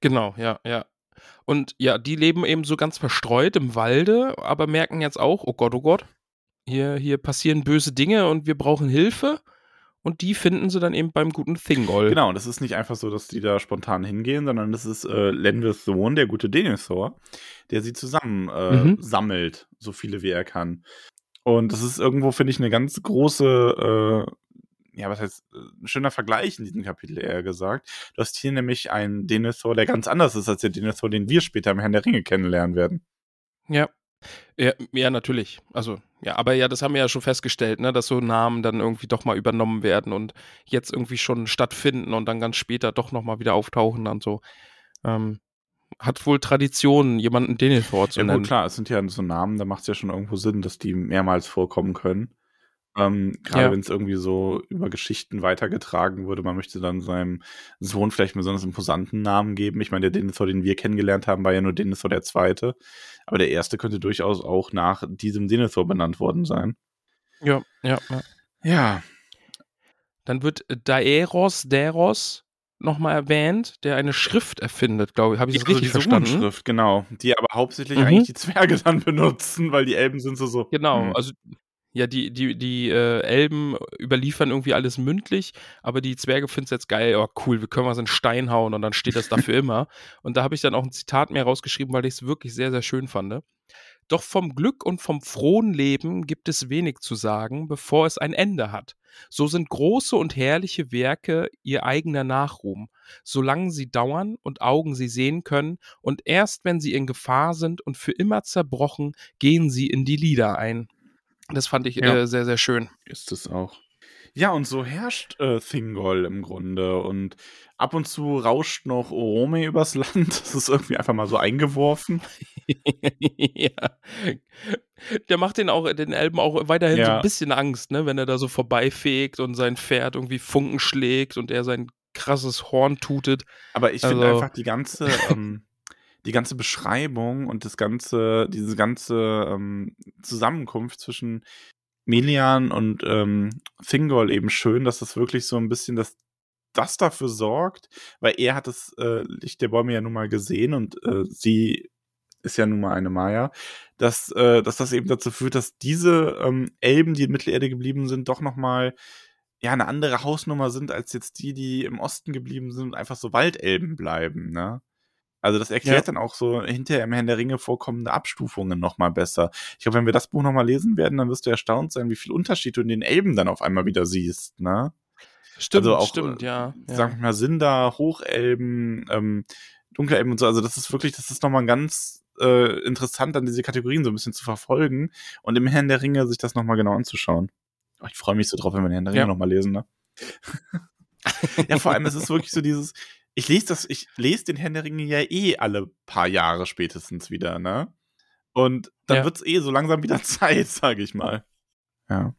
Genau, ja, ja. Und ja, die leben eben so ganz verstreut im Walde, aber merken jetzt auch, oh Gott, oh Gott, hier, hier passieren böse Dinge und wir brauchen Hilfe. Und die finden sie dann eben beim guten Thingol. Genau, und es ist nicht einfach so, dass die da spontan hingehen, sondern das ist äh, Lenvis Sohn, der gute Denethor, der sie zusammen äh, Mhm. sammelt, so viele wie er kann. Und das ist irgendwo, finde ich, eine ganz große, äh, ja, was heißt, äh, ein schöner Vergleich in diesem Kapitel eher gesagt. Du hast hier nämlich einen Denethor, der ganz anders ist als der Denethor, den wir später im Herrn der Ringe kennenlernen werden. Ja. Ja, ja, natürlich. Also, ja, aber ja, das haben wir ja schon festgestellt, ne, dass so Namen dann irgendwie doch mal übernommen werden und jetzt irgendwie schon stattfinden und dann ganz später doch nochmal wieder auftauchen und so. Ähm, hat wohl Tradition, jemanden Denethor zu Ja, nennen. gut, klar, es sind ja so Namen, da macht es ja schon irgendwo Sinn, dass die mehrmals vorkommen können. Ähm, Gerade Ja. wenn es irgendwie so über Geschichten weitergetragen wurde, man möchte dann seinem Sohn vielleicht einen besonders imposanten Namen geben. Ich meine, der Denethor, den wir kennengelernt haben, war ja nur Denethor der Zweite. Aber der erste könnte durchaus auch nach diesem Denethor benannt worden sein. Ja, ja, ja. Ja, Dann wird Daeros Deros nochmal erwähnt, der eine Schrift erfindet, glaube ich. Habe ich das also richtig diese verstanden? Runenschrift, genau. Die aber hauptsächlich Mhm. eigentlich die Zwerge dann benutzen, weil die Elben sind so so. Genau, hm. also ja, die, die, die äh, Elben überliefern irgendwie alles mündlich, aber die Zwerge finden es jetzt geil, oh cool, wir können was in Stein hauen und dann steht das dafür immer. Und da habe ich dann auch ein Zitat mehr rausgeschrieben, weil ich es wirklich sehr, sehr schön fand. Doch vom Glück und vom frohen Leben gibt es wenig zu sagen, bevor es ein Ende hat. So sind große und herrliche Werke ihr eigener Nachruhm, solange sie dauern und Augen sie sehen können, und erst wenn sie in Gefahr sind und für immer zerbrochen, gehen sie in die Lieder ein. Das fand ich Ja. äh, sehr, sehr schön. Ist es auch. Ja, und so herrscht äh, Thingol im Grunde. Und ab und zu rauscht noch Orome übers Land. Das ist irgendwie einfach mal so eingeworfen. ja. Der macht den auch, den Elben auch weiterhin so Ja. ein bisschen Angst, ne, wenn er da so vorbeifegt und sein Pferd irgendwie Funken schlägt und er sein krasses Horn tutet. Aber ich finde Also- einfach die ganze, ähm, die ganze Beschreibung und das ganze, diese ganze ähm, Zusammenkunft zwischen Melian und ähm, Thingol eben schön, dass das wirklich so ein bisschen das, das dafür sorgt, weil er hat das äh, Licht der Bäume ja nun mal gesehen und äh, sie ist ja nun mal eine Maya, dass, äh, dass das eben dazu führt, dass diese ähm, Elben, die in Mittelerde geblieben sind, doch noch mal ja eine andere Hausnummer sind als jetzt die, die im Osten geblieben sind und einfach so Waldelben bleiben, ne? Also das erklärt Ja. dann auch so hinterher im Herrn der Ringe vorkommende Abstufungen noch mal besser. Ich glaube, wenn wir das Buch noch mal lesen werden, dann wirst du erstaunt sein, wie viel Unterschied du in den Elben dann auf einmal wieder siehst, ne? Stimmt, Also auch, stimmt, äh, ja. ja. Sagen wir mal Sinder, Hochelben, ähm, Dunkelelben und so. Also das ist wirklich, das ist noch mal ganz äh, interessant, dann diese Kategorien so ein bisschen zu verfolgen und im Herrn der Ringe sich das noch mal genau anzuschauen. Oh, ich freue mich so drauf, wenn wir den Herrn der Ringe Ja. noch mal lesen, ne? ja, vor allem, es ist wirklich so dieses, ich lese das, ich lese den Herrn der Ringe ja eh alle paar Jahre spätestens wieder, ne? Und dann Ja. wird's eh so langsam wieder Zeit, sage ich mal. Ja.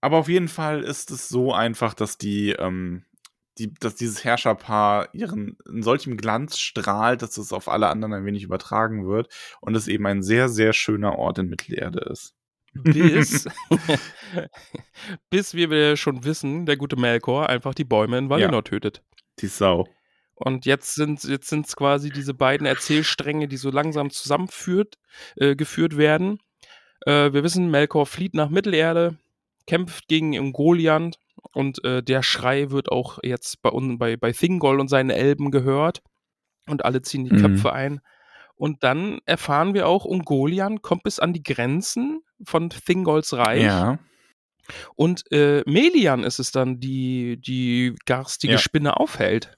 Aber auf jeden Fall ist es so einfach, dass die, ähm, die, dass dieses Herrscherpaar ihren in solchem Glanz strahlt, dass es auf alle anderen ein wenig übertragen wird und es eben ein sehr, sehr schöner Ort in Mittelerde ist. Bis, bis wie wir schon wissen, der gute Melkor einfach die Bäume in Valinor tötet. Die Sau. Und jetzt sind jetzt sind's quasi diese beiden Erzählstränge, die so langsam zusammenführt, äh, geführt werden. Äh, wir wissen, Melkor flieht nach Mittelerde, kämpft gegen Ungoliant und äh, der Schrei wird auch jetzt bei, bei, bei Thingol und seinen Elben gehört und alle ziehen die Mhm. Köpfe ein. Und dann erfahren wir auch, Ungoliant kommt bis an die Grenzen von Thingols Reich Ja. Und äh, Melian ist es dann, die die garstige Ja. Spinne aufhält.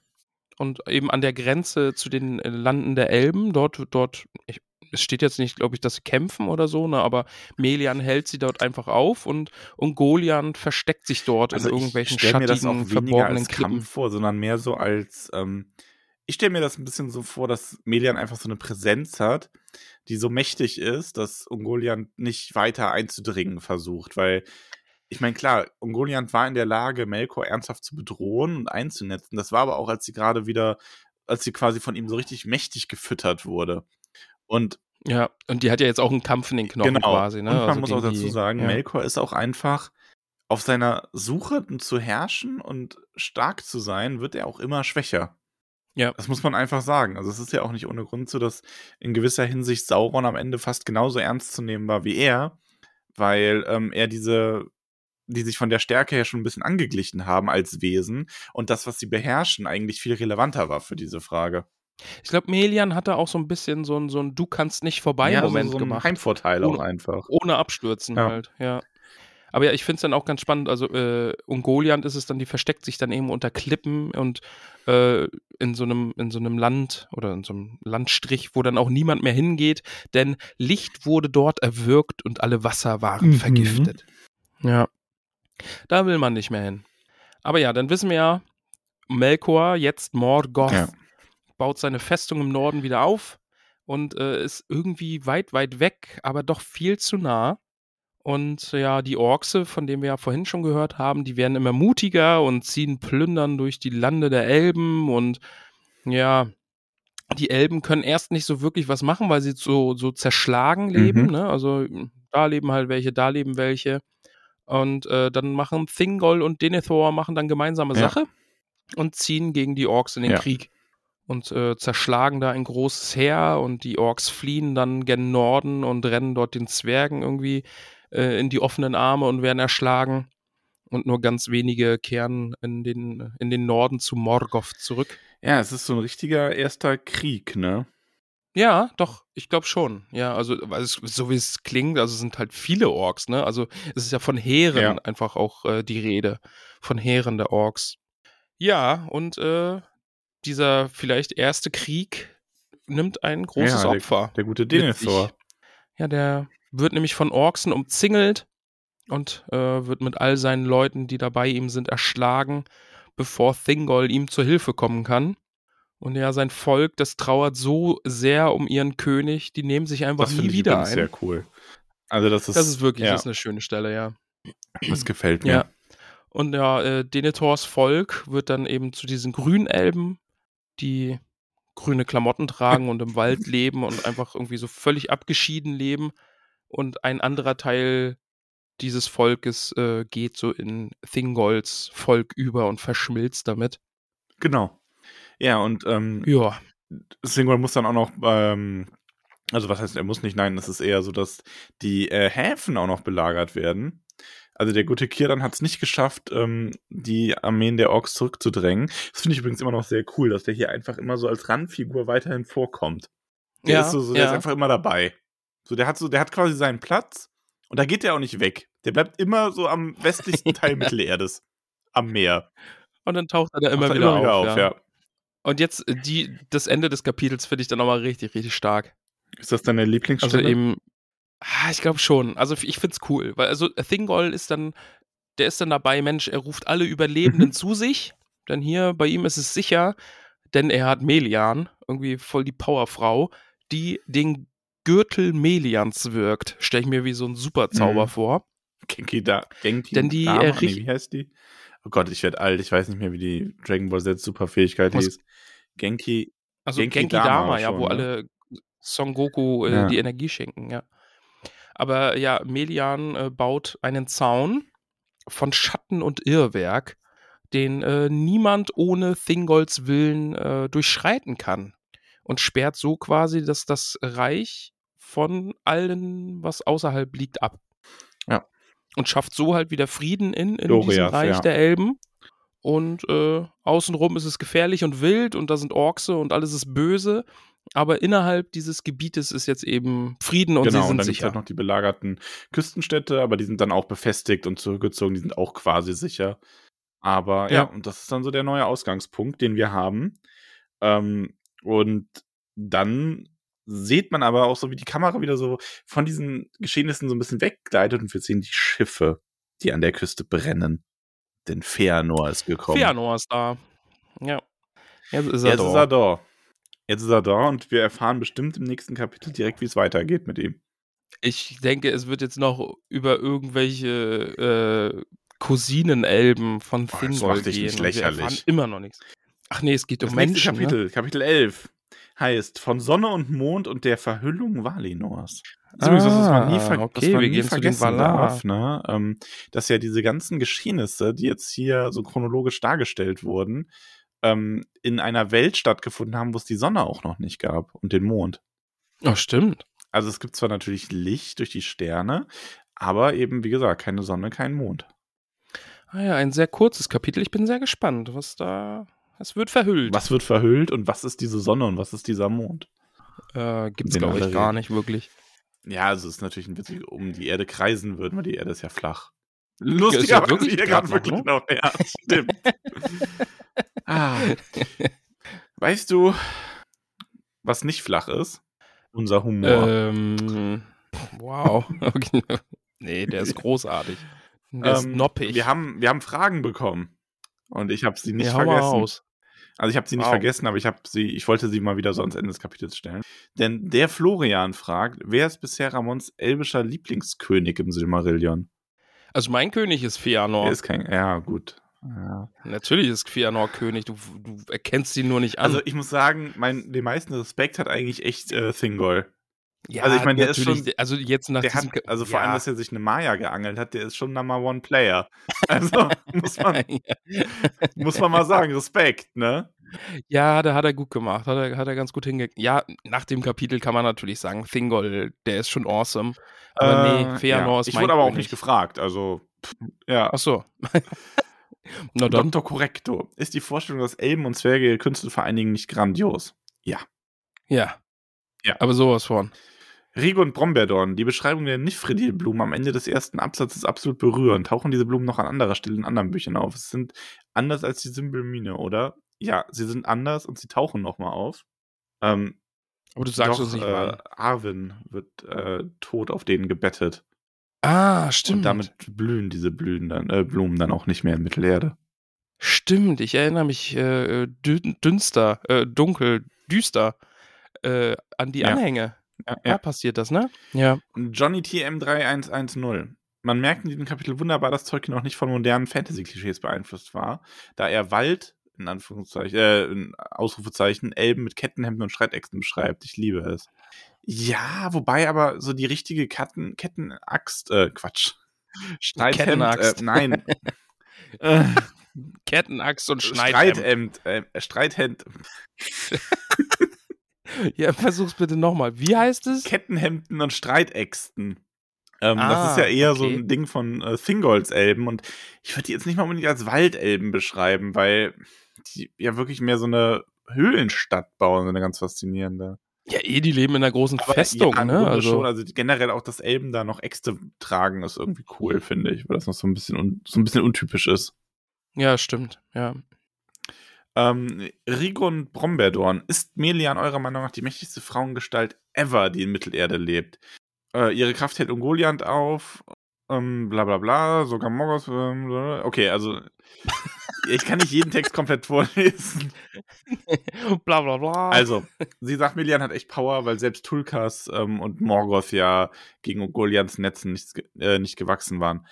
Und eben an der Grenze zu den äh, Landen der Elben, dort, dort, ich, es steht jetzt nicht, glaube ich, dass sie kämpfen oder so, ne, aber Melian hält sie dort einfach auf und, und Golian versteckt sich dort in irgendwelchen stell mir das auch schattigen, verborgenen als Klippen. Kampf vor, sondern mehr so als, ähm, ich stelle mir das ein bisschen so vor, dass Melian einfach so eine Präsenz hat, die so mächtig ist, dass Ungoliant nicht weiter einzudringen versucht, weil ich meine, klar, Ungoliant war in der Lage, Melkor ernsthaft zu bedrohen und einzunetzen. Das war aber auch, als sie gerade wieder, als sie quasi von ihm so richtig mächtig gefüttert wurde. Und Ja, und die hat ja jetzt auch einen Kampf in den Knochen genau. quasi, ne? Und man Also muss auch dazu die- sagen, ja. Melkor ist auch einfach auf seiner Suche zu herrschen und stark zu sein, wird er auch immer schwächer. Ja. Das muss man einfach sagen. Also es ist ja auch nicht ohne Grund so, dass in gewisser Hinsicht Sauron am Ende fast genauso ernst zu nehmen war wie er, weil ähm, er diese, die sich von der Stärke her schon ein bisschen angeglichen haben als Wesen und das, was sie beherrschen, eigentlich viel relevanter war für diese Frage. Ich glaube, Melian hatte auch so ein bisschen so ein, so ein Du kannst nicht vorbei Ja, so- Moment so ein gemacht. Heimvorteil Ohne- auch einfach. Ohne Abstürzen Ja. halt, ja. Aber ja, ich finde es dann auch ganz spannend. Also, äh, Ungoliant ist es dann, die versteckt sich dann eben unter Klippen und äh, in so einem, in so einem Land oder in so einem Landstrich, wo dann auch niemand mehr hingeht, denn Licht wurde dort erwürgt und alle Wasser waren Mhm. vergiftet. Ja. Da will man nicht mehr hin. Aber ja, dann wissen wir ja, Melkor, jetzt Morgoth, Ja. baut seine Festung im Norden wieder auf und äh, ist irgendwie weit, weit weg, aber doch viel zu nah. Und ja, die Orkse, von denen wir ja vorhin schon gehört haben, die werden immer mutiger und ziehen plündern durch die Lande der Elben und ja, die Elben können erst nicht so wirklich was machen, weil sie so, so zerschlagen leben. Mhm. Ne? Also da leben halt welche, da leben welche. Und äh, dann machen Thingol und Denethor machen dann gemeinsame Ja. Sache und ziehen gegen die Orks in den Ja. Krieg. Und äh, zerschlagen da ein großes Heer und die Orks fliehen dann gen Norden und rennen dort den Zwergen irgendwie äh, in die offenen Arme und werden erschlagen. Und nur ganz wenige kehren in den, in den Norden zu Morgoth zurück. Ja, es ist so ein richtiger erster Krieg, ne? Ja, doch, ich glaube schon. Ja, also, es, so wie es klingt, also es sind halt viele Orks, ne? Also es ist ja von Heeren Ja. einfach auch äh, die Rede. Von Heeren der Orks. Ja, und äh, dieser vielleicht erste Krieg nimmt ein großes ja, Opfer. Der, gute Denethor. Ja, der wird nämlich von Orksen umzingelt und äh, wird mit all seinen Leuten, die dabei ihm sind, erschlagen, bevor Thingol ihm zur Hilfe kommen kann. Und ja, sein Volk, das trauert so sehr um ihren König, die nehmen sich einfach Das nie ich wieder ein. sehr cool. Also das ist, das ist wirklich ja, das ist eine schöne Stelle, ja. das gefällt mir. Ja. Und ja, äh, Denethors Volk wird dann eben zu diesen Grünelben, die grüne Klamotten tragen und im Wald leben und einfach irgendwie so völlig abgeschieden leben. Und ein anderer Teil dieses Volkes äh, geht so in Thingolls Volk über und verschmilzt damit. Genau. Ja, und ähm, Ja, Singol muss dann auch noch, ähm, also was heißt, er muss nicht, nein, es ist eher so, dass die äh, Häfen auch noch belagert werden. Also der gute Kirdan hat es nicht geschafft, ähm, die Armeen der Orks zurückzudrängen. Das finde ich übrigens immer noch sehr cool, dass der hier einfach immer so als Randfigur weiterhin vorkommt. Der Ja, ist so, so der ja. ist einfach immer dabei. So, der hat so, der hat quasi seinen Platz und da geht der auch nicht weg. Der bleibt immer so am westlichsten Teil Mittelerdes. Am Meer. und dann taucht er da immer, Taucht wieder, er auf. ja. ja. Und jetzt äh, die, das Ende des Kapitels finde ich dann nochmal richtig, richtig stark. Ist das deine Also Lieblingsstelle? eben, ah, ich glaube schon. Also ich find's cool, weil also Thingol ist dann, der ist dann dabei, Mensch, er ruft alle Überlebenden Mhm. zu sich, denn hier bei ihm ist es sicher, denn er hat Melian, irgendwie voll die Powerfrau, die den Gürtel Melians wirkt. Stell ich mir wie so ein Superzauber Mhm. vor. Genki da, Genki Denn die, Dama? nee, wie heißt die? Oh Gott, ich werde alt. Ich weiß nicht mehr, wie die Dragon Ball Z Superfähigkeit Was- hieß. Genki. Also Genki Genki, Dama Dama, ja, schon, wo ne? alle Son Goku äh, Ja. die Energie schenken, ja. Aber ja, Melian äh, baut einen Zaun von Schatten und Irrwerk, den äh, niemand ohne Thingolls Willen äh, durchschreiten kann. Und sperrt so quasi dass das Reich von allen, was außerhalb liegt, ab. Ja. Und schafft so halt wieder Frieden in, in diesem Doriath, Reich ja. der Elben. Und äh, außenrum ist es gefährlich und wild und da sind Orkse und alles ist böse. aber innerhalb dieses Gebietes ist jetzt eben Frieden und genau, sie und sind dann gibt es sicher. halt noch die belagerten Küstenstädte, aber die sind dann auch befestigt und zurückgezogen, die sind auch quasi sicher. Aber ja, Ja. und das ist dann so der neue Ausgangspunkt, den wir haben. Ähm, und dann sieht man aber auch so, wie die Kamera wieder so von diesen Geschehnissen so ein bisschen weggleitet und wir sehen die Schiffe, die an der Küste brennen. Denn Feanor ist gekommen. Feanor ist da. Ja. Jetzt ist er Jetzt da. ist er da. Jetzt ist er da und wir erfahren bestimmt im nächsten Kapitel direkt, wie es weitergeht mit ihm. Ich denke, es wird jetzt noch über irgendwelche äh, Cousinenelben von Boah, das Thingol macht dich gehen. nicht lächerlich. immer noch nichts. Ach nee, es geht um Das nächste Menschen. Ne? Kapitel, Kapitel 11, heißt Von Sonne und Mond und der Verhüllung Valinors. Das ist übrigens was, was man nie, Ah, ver okay, was man wir nie vergessen darf, ne? ähm, dass ja diese ganzen Geschehnisse, die jetzt hier so chronologisch dargestellt wurden, ähm, in einer Welt stattgefunden haben, wo es die Sonne auch noch nicht gab und den Mond. Oh, stimmt. Also es gibt zwar natürlich Licht durch die Sterne, aber eben, wie gesagt, keine Sonne, kein Mond. Ah ja, ein sehr kurzes Kapitel. Ich bin sehr gespannt, was da. Es wird verhüllt. Was wird verhüllt und was ist diese Sonne und was ist dieser Mond? Äh, Gibt es, Den glaube ich, gar nicht wirklich. Ja, also es ist natürlich ein Witz, um die Erde kreisen würden, weil die Erde ist ja flach. ist ja Lustigerweise wirklich hier gerade noch, wirklich ne? noch. Ja, stimmt. ah. Weißt du, was nicht flach ist? Unser Humor. Ähm, wow. Okay. Nee, der ist großartig. Der ist Ähm, noppig. Wir haben, wir haben Fragen bekommen. Und ich habe sie nicht Ja, hau mal vergessen. raus. Also ich habe sie nicht Wow. vergessen, aber ich habe sie, ich wollte sie mal wieder so ans Ende des Kapitels stellen. Denn der Florian fragt, wer ist bisher Ramons elbischer Lieblingskönig im Silmarillion? Also mein König ist Feanor. Er ist kein, ja gut. Ja. Natürlich ist Feanor König. Du, du erkennst ihn nur nicht an. Also ich muss sagen, mein, den meisten Respekt hat eigentlich echt äh, Thingol. Ja, also ich meine, der ist schon- Also jetzt nach Der diesem hat, also vor ja. allem, dass er sich eine Maya geangelt hat, der ist schon Number One Player. Also muss man, muss man mal sagen, Respekt, ne? Ja, da hat er gut gemacht. Hat er, hat er ganz gut hingekriegt. Ja, nach dem Kapitel kann man natürlich sagen, Thingol, der ist schon awesome. Aber Äh, nee, Feanor ja. ist Ich wurde aber auch nicht gefragt, also pff, ja. Ach so. Na dann. Dr. Correcto. Ist die Vorstellung, dass Elben und Zwerge ihre Künste vereinigen, nicht grandios? Ja. Ja. Aber sowas von. Rigo und Brombeerdorn, die Beschreibung der Nifredil-Blumen am Ende des ersten Absatzes ist absolut berührend. Tauchen diese Blumen noch an anderer Stelle in anderen Büchern auf? Es sind anders als die Symbolmine, oder? Ja, sie sind anders und sie tauchen nochmal auf. Ähm, Aber du sagst doch, uns nicht äh, wann. Arwen wird äh, tot auf denen gebettet. Ah, stimmt. Und damit blühen diese Blühen dann, äh, Blumen dann auch nicht mehr in Mittelerde. Stimmt, ich erinnere mich äh, dün dünster, äh, dunkel, düster äh, an die Ja. Anhänge. Ja, Ja, passiert das, ne? Ja. Johnny TM3110. Man merkt in diesem Kapitel wunderbar, dass Tolkien auch nicht von modernen Fantasy-Klischees beeinflusst war, da er Wald, in Anführungszeichen, äh, in Ausrufezeichen, Elben mit Kettenhemden und Streitäxten beschreibt. Ich liebe es. Ja, wobei aber so die richtige Ketten, Kettenaxt, äh, Quatsch. Streithemd, Kettenaxt. Äh, nein. äh, Kettenaxt und Schneidhemd. Streithemd, äh, Streithemd, Ja, versuch's bitte nochmal. Wie heißt es? Kettenhemden und Streitäxten. Ähm, das Ah, ist ja eher so okay. ein Ding von äh, Thingolds Elben und ich würde die jetzt nicht mal unbedingt als Waldelben beschreiben, weil die ja wirklich mehr so eine Höhlenstadt bauen, so eine ganz faszinierende. Ja, eh, die leben in einer großen Aber Festung, ja, ne? Also, schon, also generell auch, dass Elben da noch Äxte tragen, ist irgendwie cool, finde ich, weil das noch so ein bisschen, so ein bisschen untypisch ist. ja, stimmt. Ja. Ähm, Rigon Brombeerdorn, ist Melian eurer Meinung nach die mächtigste Frauengestalt ever, die in Mittelerde lebt? Äh, ihre Kraft hält Ungoliant auf, ähm, bla bla bla, sogar Morgoth, ähm, okay, also ich kann nicht jeden Text komplett vorlesen. bla bla bla. Also, sie sagt, Melian hat echt Power, weil selbst Tulkas ähm, und Morgoth ja gegen Ungoliants Netzen nicht, äh, nicht gewachsen waren.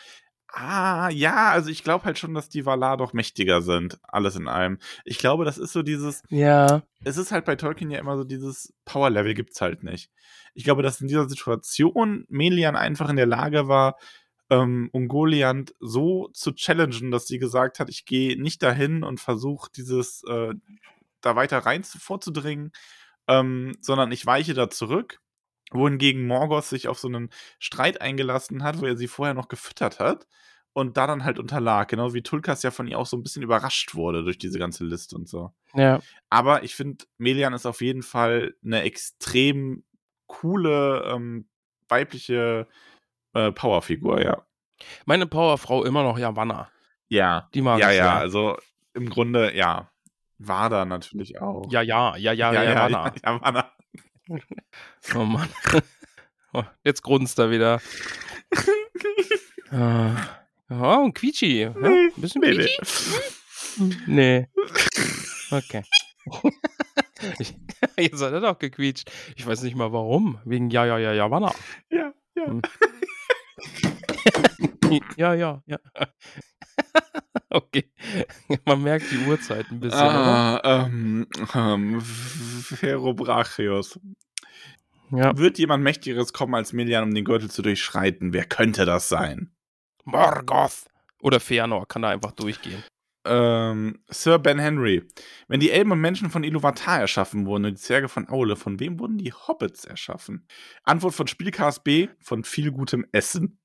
Ah, ja, also ich glaube halt schon, dass die Valar doch mächtiger sind, alles in allem. Ich glaube, das ist so dieses, ja. es ist halt bei Tolkien ja immer so dieses Power-Level gibt's halt nicht. Ich glaube, dass in dieser Situation Melian einfach in der Lage war, ähm, Ungoliant so zu challengen, dass sie gesagt hat, ich gehe nicht dahin und versuche dieses äh, da weiter rein zu, vorzudringen, ähm, sondern ich weiche da zurück. Wohingegen Morgoth sich auf so einen Streit eingelassen hat, wo er sie vorher noch gefüttert hat und da dann halt unterlag. Genau wie Tulkas ja von ihr auch so ein bisschen überrascht wurde durch diese ganze Liste und so. Ja. Aber ich finde, Melian ist auf jeden Fall eine extrem coole ähm, weibliche äh, Powerfigur, ja. Meine Powerfrau immer noch Yavanna. Ja. Die mag ja, ich ja, sehr. also im Grunde, ja. Wada natürlich auch. Ja, ja, ja, ja, ja, ja, ja, Yavanna. Oh Mann. Oh, Jetzt grunzt er wieder. Ah. Oh, ein Quietschi. Ja? Ein bisschen Nee, nee. Quietschi? Nee. Okay. Ich- Jetzt hat er doch gequietscht. Ich weiß nicht mal warum. Wegen Ja, ja, ja, ja, Wanna. Ja, ja. Hm. Ja, ja, ja. Okay. Man merkt die Uhrzeit ein bisschen, Ah, ähm, ähm, Ferobrachius. oder? Ja. Wird jemand Mächtigeres kommen als Melian, um den Gürtel zu durchschreiten? Wer könnte das sein? Morgoth. Oder Fëanor kann da einfach durchgehen. Ähm, Sir Ben Henry. Wenn die Elben und Menschen von Iluvatar erschaffen wurden und die Zwerge von Aule, von wem wurden die Hobbits erschaffen? Antwort von Spielcast B, von viel gutem Essen.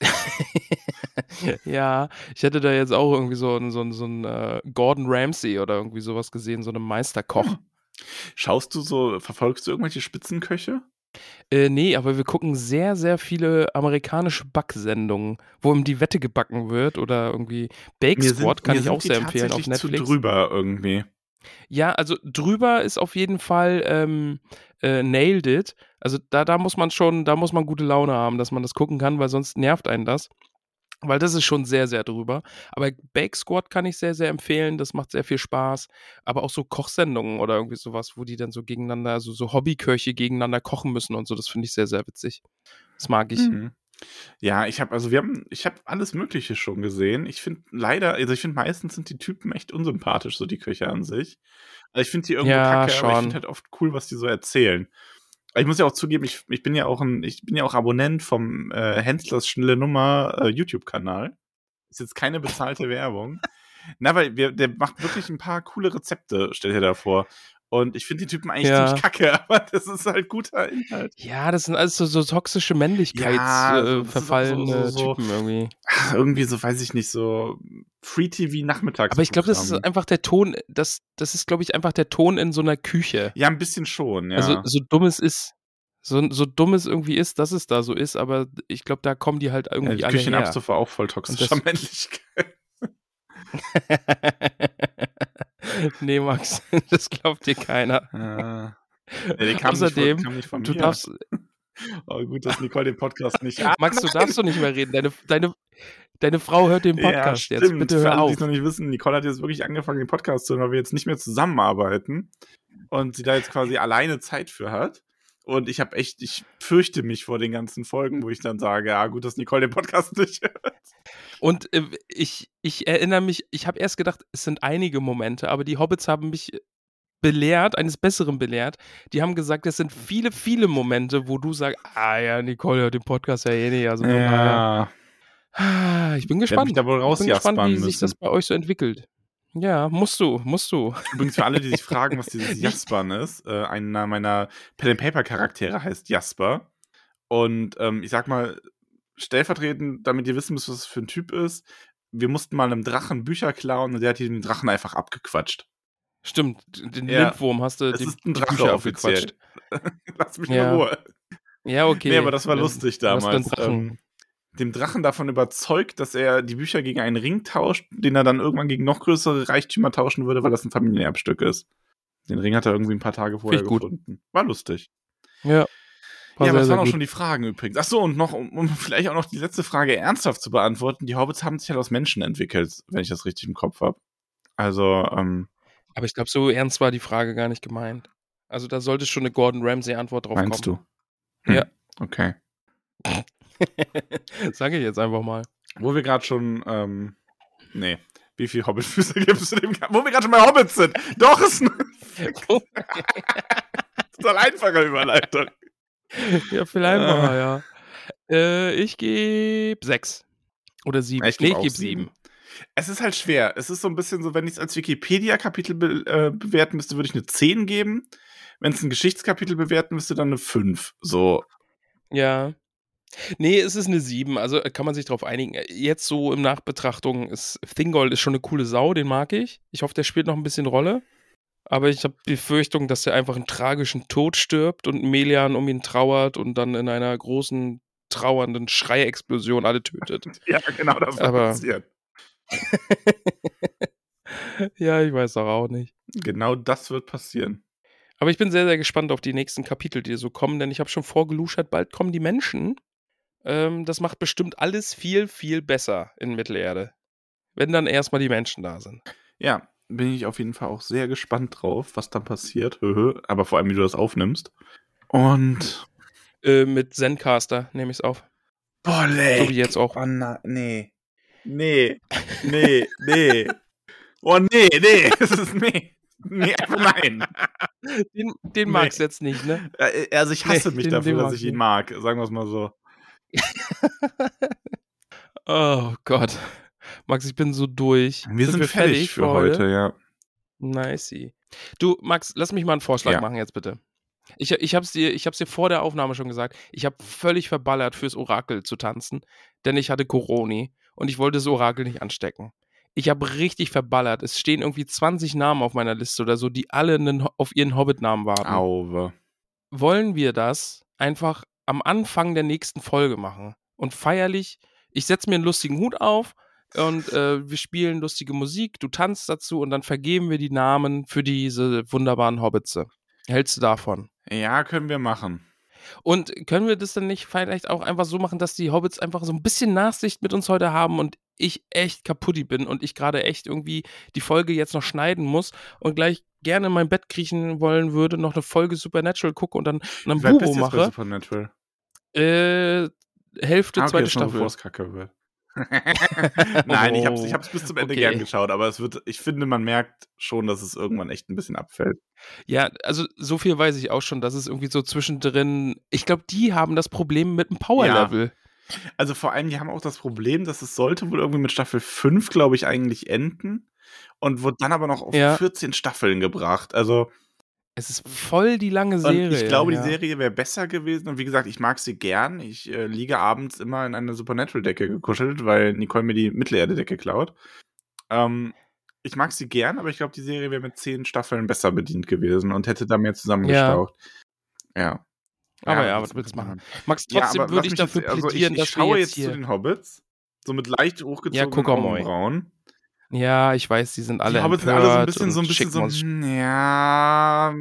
ja, ich hätte da jetzt auch irgendwie so einen so einen- so einen, äh, Gordon Ramsay oder irgendwie sowas gesehen, so einen Meisterkoch. Schaust du so, verfolgst du irgendwelche Spitzenköche? Äh, nee, aber wir gucken sehr, sehr viele amerikanische Backsendungen, wo ihm die Wette gebacken wird oder irgendwie Bake Squad kann ich auch sehr empfehlen auf Netflix. Zu drüber irgendwie. Ja, also drüber ist auf jeden Fall ähm, äh, Nailed It. Also da, da muss man schon, da muss man gute Laune haben, dass man das gucken kann, weil sonst nervt einen das. Weil das ist schon sehr, sehr drüber. Aber Bake Squad kann ich sehr, sehr empfehlen. Das macht sehr viel Spaß. Aber auch so Kochsendungen oder irgendwie sowas, wo die dann so gegeneinander, also so Hobbyköche gegeneinander kochen müssen und so, das finde ich sehr, sehr witzig. Das mag ich. Mhm. Ja, ich habe also wir haben ich habe alles mögliche schon gesehen. Ich finde leider, also ich finde meistens sind die Typen echt unsympathisch so die Köche an sich. Also ich finde die irgendwo Ja, kacke, aber ich schon. finde halt oft cool, was die so erzählen. Aber Ich muss ja auch zugeben, ich, ich bin ja auch ein ich bin ja auch Abonnent vom äh, Henstlers schnelle Nummer äh, YouTube Kanal. Ist jetzt keine bezahlte Werbung. Na, weil wir, der macht wirklich ein paar coole Rezepte, stellt er da vor. Und ich finde die Typen eigentlich Ja. ziemlich kacke, aber das ist halt guter Inhalt. Ja, das sind alles so, so toxische Ja, Männlichkeits so- äh, so- so- so- Typen irgendwie. Ach, irgendwie so, weiß ich nicht, so Free TV nachmittags. Aber ich glaube, das ist einfach der Ton, das, das ist, glaube ich, einfach der Ton in so einer Küche. Ja, ein bisschen schon, ja. Also so dumm es ist, so, so dumm es irgendwie ist, dass es da so ist, aber ich glaube, da kommen die halt ja, irgendwie die alle Küche in her. Abstufe war auch voll toxischer Männlichkeit. nee, Max, das glaubt dir keiner. Ja. Nee, die Außerdem, von, Du darfst, oh, gut, dass Nicole den Podcast nicht Max, du darfst doch nicht mehr reden. Deine, deine, deine Frau hört den Podcast ja, jetzt. Bitte Für hör alle, die auf. es noch nicht wissen, Nicole hat jetzt wirklich angefangen, den Podcast zu hören, weil wir jetzt nicht mehr zusammenarbeiten und sie da jetzt quasi alleine Zeit für hat. Und ich habe echt, ich fürchte mich vor den ganzen Folgen, wo ich dann sage, ja, gut, dass Nicole den Podcast nicht hört. Und äh, ich, ich erinnere mich, ich habe erst gedacht, es sind einige Momente, aber die Hobbits haben mich belehrt, eines Besseren belehrt. Die haben gesagt, es sind viele, viele Momente, wo du sagst, ah ja, Nicole hört den Podcast ja eh nicht. Also daher, ah, ich bin gespannt. da wohl ich bin gespannt, wie rausjaspern sich das müssen. bei euch so entwickelt. Ja, musst du, musst du. Übrigens für alle, die sich fragen, was dieses Jaspern ist, äh, einer meiner Pen and Paper Charaktere heißt Jasper. Und ähm, ich sag mal, stellvertretend, damit ihr wissen müsst, was das für ein Typ ist, wir mussten mal einem Drachen Bücher klauen und der hat den Drachen einfach abgequatscht. Stimmt, den Ja, Lindwurm hast du die, ist ein die Drache Bücher offiziell. abgequatscht. Lass mich Ja. in Ruhe. Ja, okay. Nee, aber das war lustig damals. Drachen. Ähm, dem Drachen davon überzeugt, dass er die Bücher gegen einen Ring tauscht, den er dann irgendwann gegen noch größere Reichtümer tauschen würde, weil das ein Familienerbstück ist. Den Ring hat er irgendwie ein paar Tage vorher gut. gefunden. War lustig. Ja. War ja, aber das waren auch gut. schon die Fragen übrigens. Ach so, und noch, um, um vielleicht auch noch die letzte Frage ernsthaft zu beantworten. Die Hobbits haben sich halt aus Menschen entwickelt, wenn ich das richtig im Kopf habe. Also, ähm, Aber ich glaube, so ernst war die Frage gar nicht gemeint. Also da sollte schon eine Gordon Ramsay-Antwort drauf meinst kommen. du? Ja. Okay. Sage ich jetzt einfach mal. Wo wir gerade schon, ähm, nee. Wie viele Hobbitfüße gibt es in dem Wo wir gerade schon bei Hobbits sind. Doch, ist eine total einfache Überleitung. ja, vielleicht Ah. mal, ja. Äh, ich gebe sechs. Oder sieben. Ich nee, ich gebe sieben. sieben. Es ist halt schwer. Es ist so ein bisschen so, wenn ich es als Wikipedia-Kapitel be äh, bewerten müsste, würde ich eine 10 geben. Wenn es ein Geschichtskapitel bewerten müsste, dann eine 5. So. Ja. Nee, es ist eine 7, also äh, kann man sich darauf einigen. Äh, jetzt so im Nachbetrachtung ist Thingol ist schon eine coole Sau, den mag ich. Ich hoffe, der spielt noch ein bisschen Rolle. Aber ich habe die Befürchtung, dass er einfach einen tragischen Tod stirbt und Melian um ihn trauert und dann in einer großen, trauernden Schreiexplosion alle tötet. Ja, genau, das wird Aber- passieren. ja, ich weiß doch auch nicht. Genau das wird passieren. Aber ich bin sehr, sehr gespannt auf die nächsten Kapitel, die so kommen, denn ich habe schon vorgeluschert, bald kommen die Menschen. Ähm, das macht bestimmt alles viel, viel besser in Mittelerde. Wenn dann erstmal die Menschen da sind. Ja, bin ich auf jeden Fall auch sehr gespannt drauf, was dann passiert. Aber vor allem, wie du das aufnimmst. Und. Äh, mit Zencaster nehme ich es auf. Boah, Leck. So wie jetzt auch. Oh, na, nee. Nee. Nee, nee. Oh, nee, nee. Das ist nee. Nee, einfach nein. Den, den Nee. magst du jetzt nicht, ne? Äh, Also, ich hasse Nee, mich den- dafür, den dass ich ihn mag. Sagen wir es mal so. Oh Gott. Max, ich bin so durch. Wir sind, fertig, für heute, ja. Nicey. Du, Max, lass mich mal einen Vorschlag Ja. machen jetzt bitte. Ich, ich habe es dir, ich hab's dir vor der Aufnahme schon gesagt. Ich habe völlig verballert, fürs Orakel zu tanzen, denn ich hatte Coroni und ich wollte das Orakel nicht anstecken. Ich habe richtig verballert. Es stehen irgendwie 20 Namen auf meiner Liste oder so, die alle einen, auf ihren Hobbit-Namen warten. Auwe. Wollen wir das einfach am Anfang der nächsten Folge machen und feierlich, ich setze mir einen lustigen Hut auf und äh, wir spielen lustige Musik, du tanzt dazu und dann vergeben wir die Namen für diese wunderbaren Hobbitze. Hältst du davon? Ja, können wir machen. Und können wir das dann nicht vielleicht auch einfach so machen, dass die Hobbits einfach so ein bisschen Nachsicht mit uns heute haben und ich echt kaputti bin und ich gerade echt irgendwie die Folge jetzt noch schneiden muss und gleich gerne in mein Bett kriechen wollen würde, noch eine Folge Supernatural gucke und dann, und dann bist Bubo du jetzt bei mache. Supernatural? Äh, Hälfte, Ah, okay, zweite noch, Staffel. es kacke wird. Nein, ich hab's, ich hab's bis zum Ende Okay. gern geschaut, aber es wird, ich finde, man merkt schon, dass es irgendwann echt ein bisschen abfällt. Ja, also so viel weiß ich auch schon, dass es irgendwie so zwischendrin. Ich glaube, die haben das Problem mit dem Power-Level. Also vor allem, die haben auch das Problem, dass es sollte wohl irgendwie mit Staffel 5, glaube ich, eigentlich enden und wird dann aber noch auf Ja. 14 Staffeln gebracht. Also, Es ist voll die lange und Serie. ich glaube, ja. die Serie wäre besser gewesen. Und wie gesagt, ich mag sie gern. Ich äh, liege abends immer in eine Supernatural-Decke gekuschelt, weil Nicole mir die Mittelerde-Decke klaut. Ähm, ich mag sie gern, aber ich glaube, die Serie wäre mit 10 Staffeln besser bedient gewesen und hätte da mehr zusammengestaucht. Ja. Aber ja, das was willst du machen? Max, Ja, trotzdem aber würde ich dafür jetzt, also plädieren, ich, ich dass schaue wir jetzt jetzt zu hier. den Hobbits, so mit leicht hochgezogenen moi. Augenbrauen. Ja, ich weiß, die sind alle die Hobbits sind alle so ein bisschen, so ein bisschen so, hm, ja.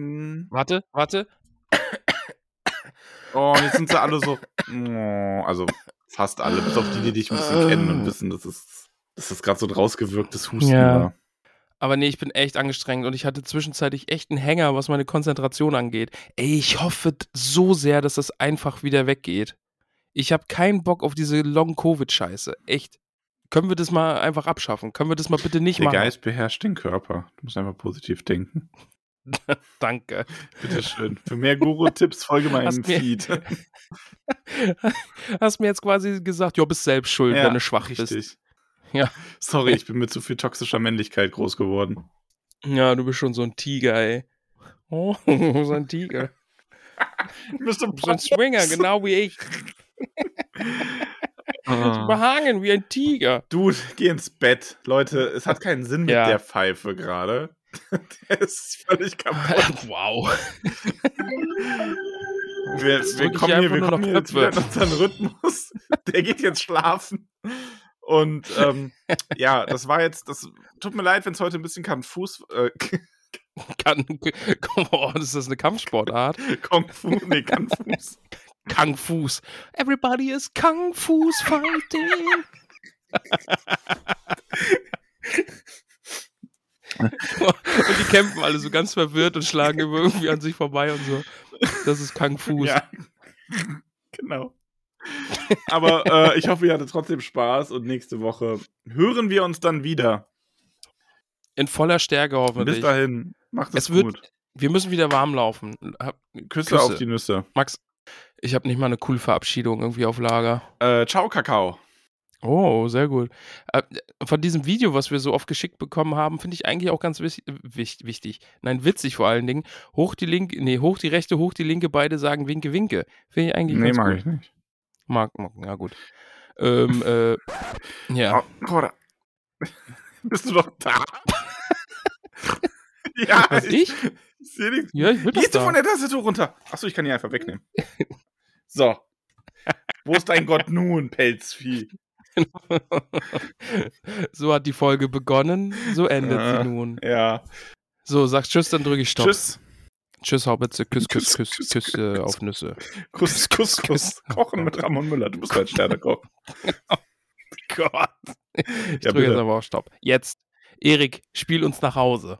Warte, warte. oh, und jetzt sind sie alle so, oh, also fast alle, bis auf die, die dich ein bisschen kennen und wissen, dass es, dass das gerade so ein rausgewirktes Husten Ja. war. Aber nee, ich bin echt angestrengt und ich hatte zwischenzeitlich echt einen Hänger, was meine Konzentration angeht. Ey, ich hoffe so sehr, dass das einfach wieder weggeht. Ich habe keinen Bock auf diese Long-Covid-Scheiße. Echt. Können wir das mal einfach abschaffen? Können wir das mal bitte nicht Der machen? Geist beherrscht den Körper. Du musst einfach positiv denken. Danke. Bitteschön. Für mehr Guru-Tipps folge meinem Feed. Hast mir jetzt quasi gesagt, ja, bist selbst schuld, wenn du schwach bist. Ja. Sorry, ich bin mit zu viel toxischer Männlichkeit groß geworden. Ja, du bist schon so ein Tiger, ey. Oh, so ein Tiger. Mr. So ein Swinger, genau wie ich. Ah. Behangen wie ein Tiger. Dude, geh ins Bett. Leute, es hat keinen Sinn mit Ja. der Pfeife gerade. Der ist völlig kaputt. wow. Wir, wir kommen hier wir kommen hier jetzt wieder in unseren Rhythmus. Der geht jetzt schlafen. Und ähm, ja, das war jetzt, das tut mir leid, wenn es heute ein bisschen konfus, äh, Kann, oh, das ist eine Kampfsportart. Kung Fu, nee, konfus. Kung Fu's. Everybody is Kung Fu's fighting. und die kämpfen alle so ganz verwirrt und schlagen immer irgendwie an sich vorbei und so. Das ist Kung Fu's. Ja. Aber äh, ich hoffe, ihr hattet trotzdem Spaß und nächste Woche hören wir uns dann wieder. In voller Stärke Bis hoffentlich. dahin, macht es, Es wird, gut. wir müssen wieder warm laufen. Hab- Küsse, Küsse. auf die Nüsse. Max, ich habe nicht mal eine coole Verabschiedung irgendwie auf Lager. Äh, ciao, Kakao. Oh, sehr gut. Äh, von diesem Video, was wir so oft geschickt bekommen haben, finde ich eigentlich auch ganz wichtig. Nein, witzig vor allen Dingen. Hoch die linke, nee, hoch die rechte, hoch die linke, beide sagen Winke, Winke. Finde ich eigentlich Nee, mag ich nicht. Mag, mag, ja gut. Ähm, äh, ja. Oh, Bruder. Bist du doch da? ja, Was, ich? Ich sehe dich. Ja, ich bin Gehst du da. von der Tastatur runter? Achso, ich kann die einfach wegnehmen. So. Wo ist dein Gott nun, Pelzvieh? so hat die Folge begonnen, so endet Ah, sie nun. Ja. So, sag Tschüss, dann drücke ich Stopp. Tschüss. Tschüss, Haubitze, Küss, Küss, Küss, Küss, Küss, Küss, äh, Küss. auf Nüsse. Kuss, Kuss, Kuss. Kochen mit Ramon Müller. Du bist mein Sternekoch. Gott. Ich Ja, drücke jetzt aber auf Stopp. Jetzt, Erik, spiel uns nach Hause.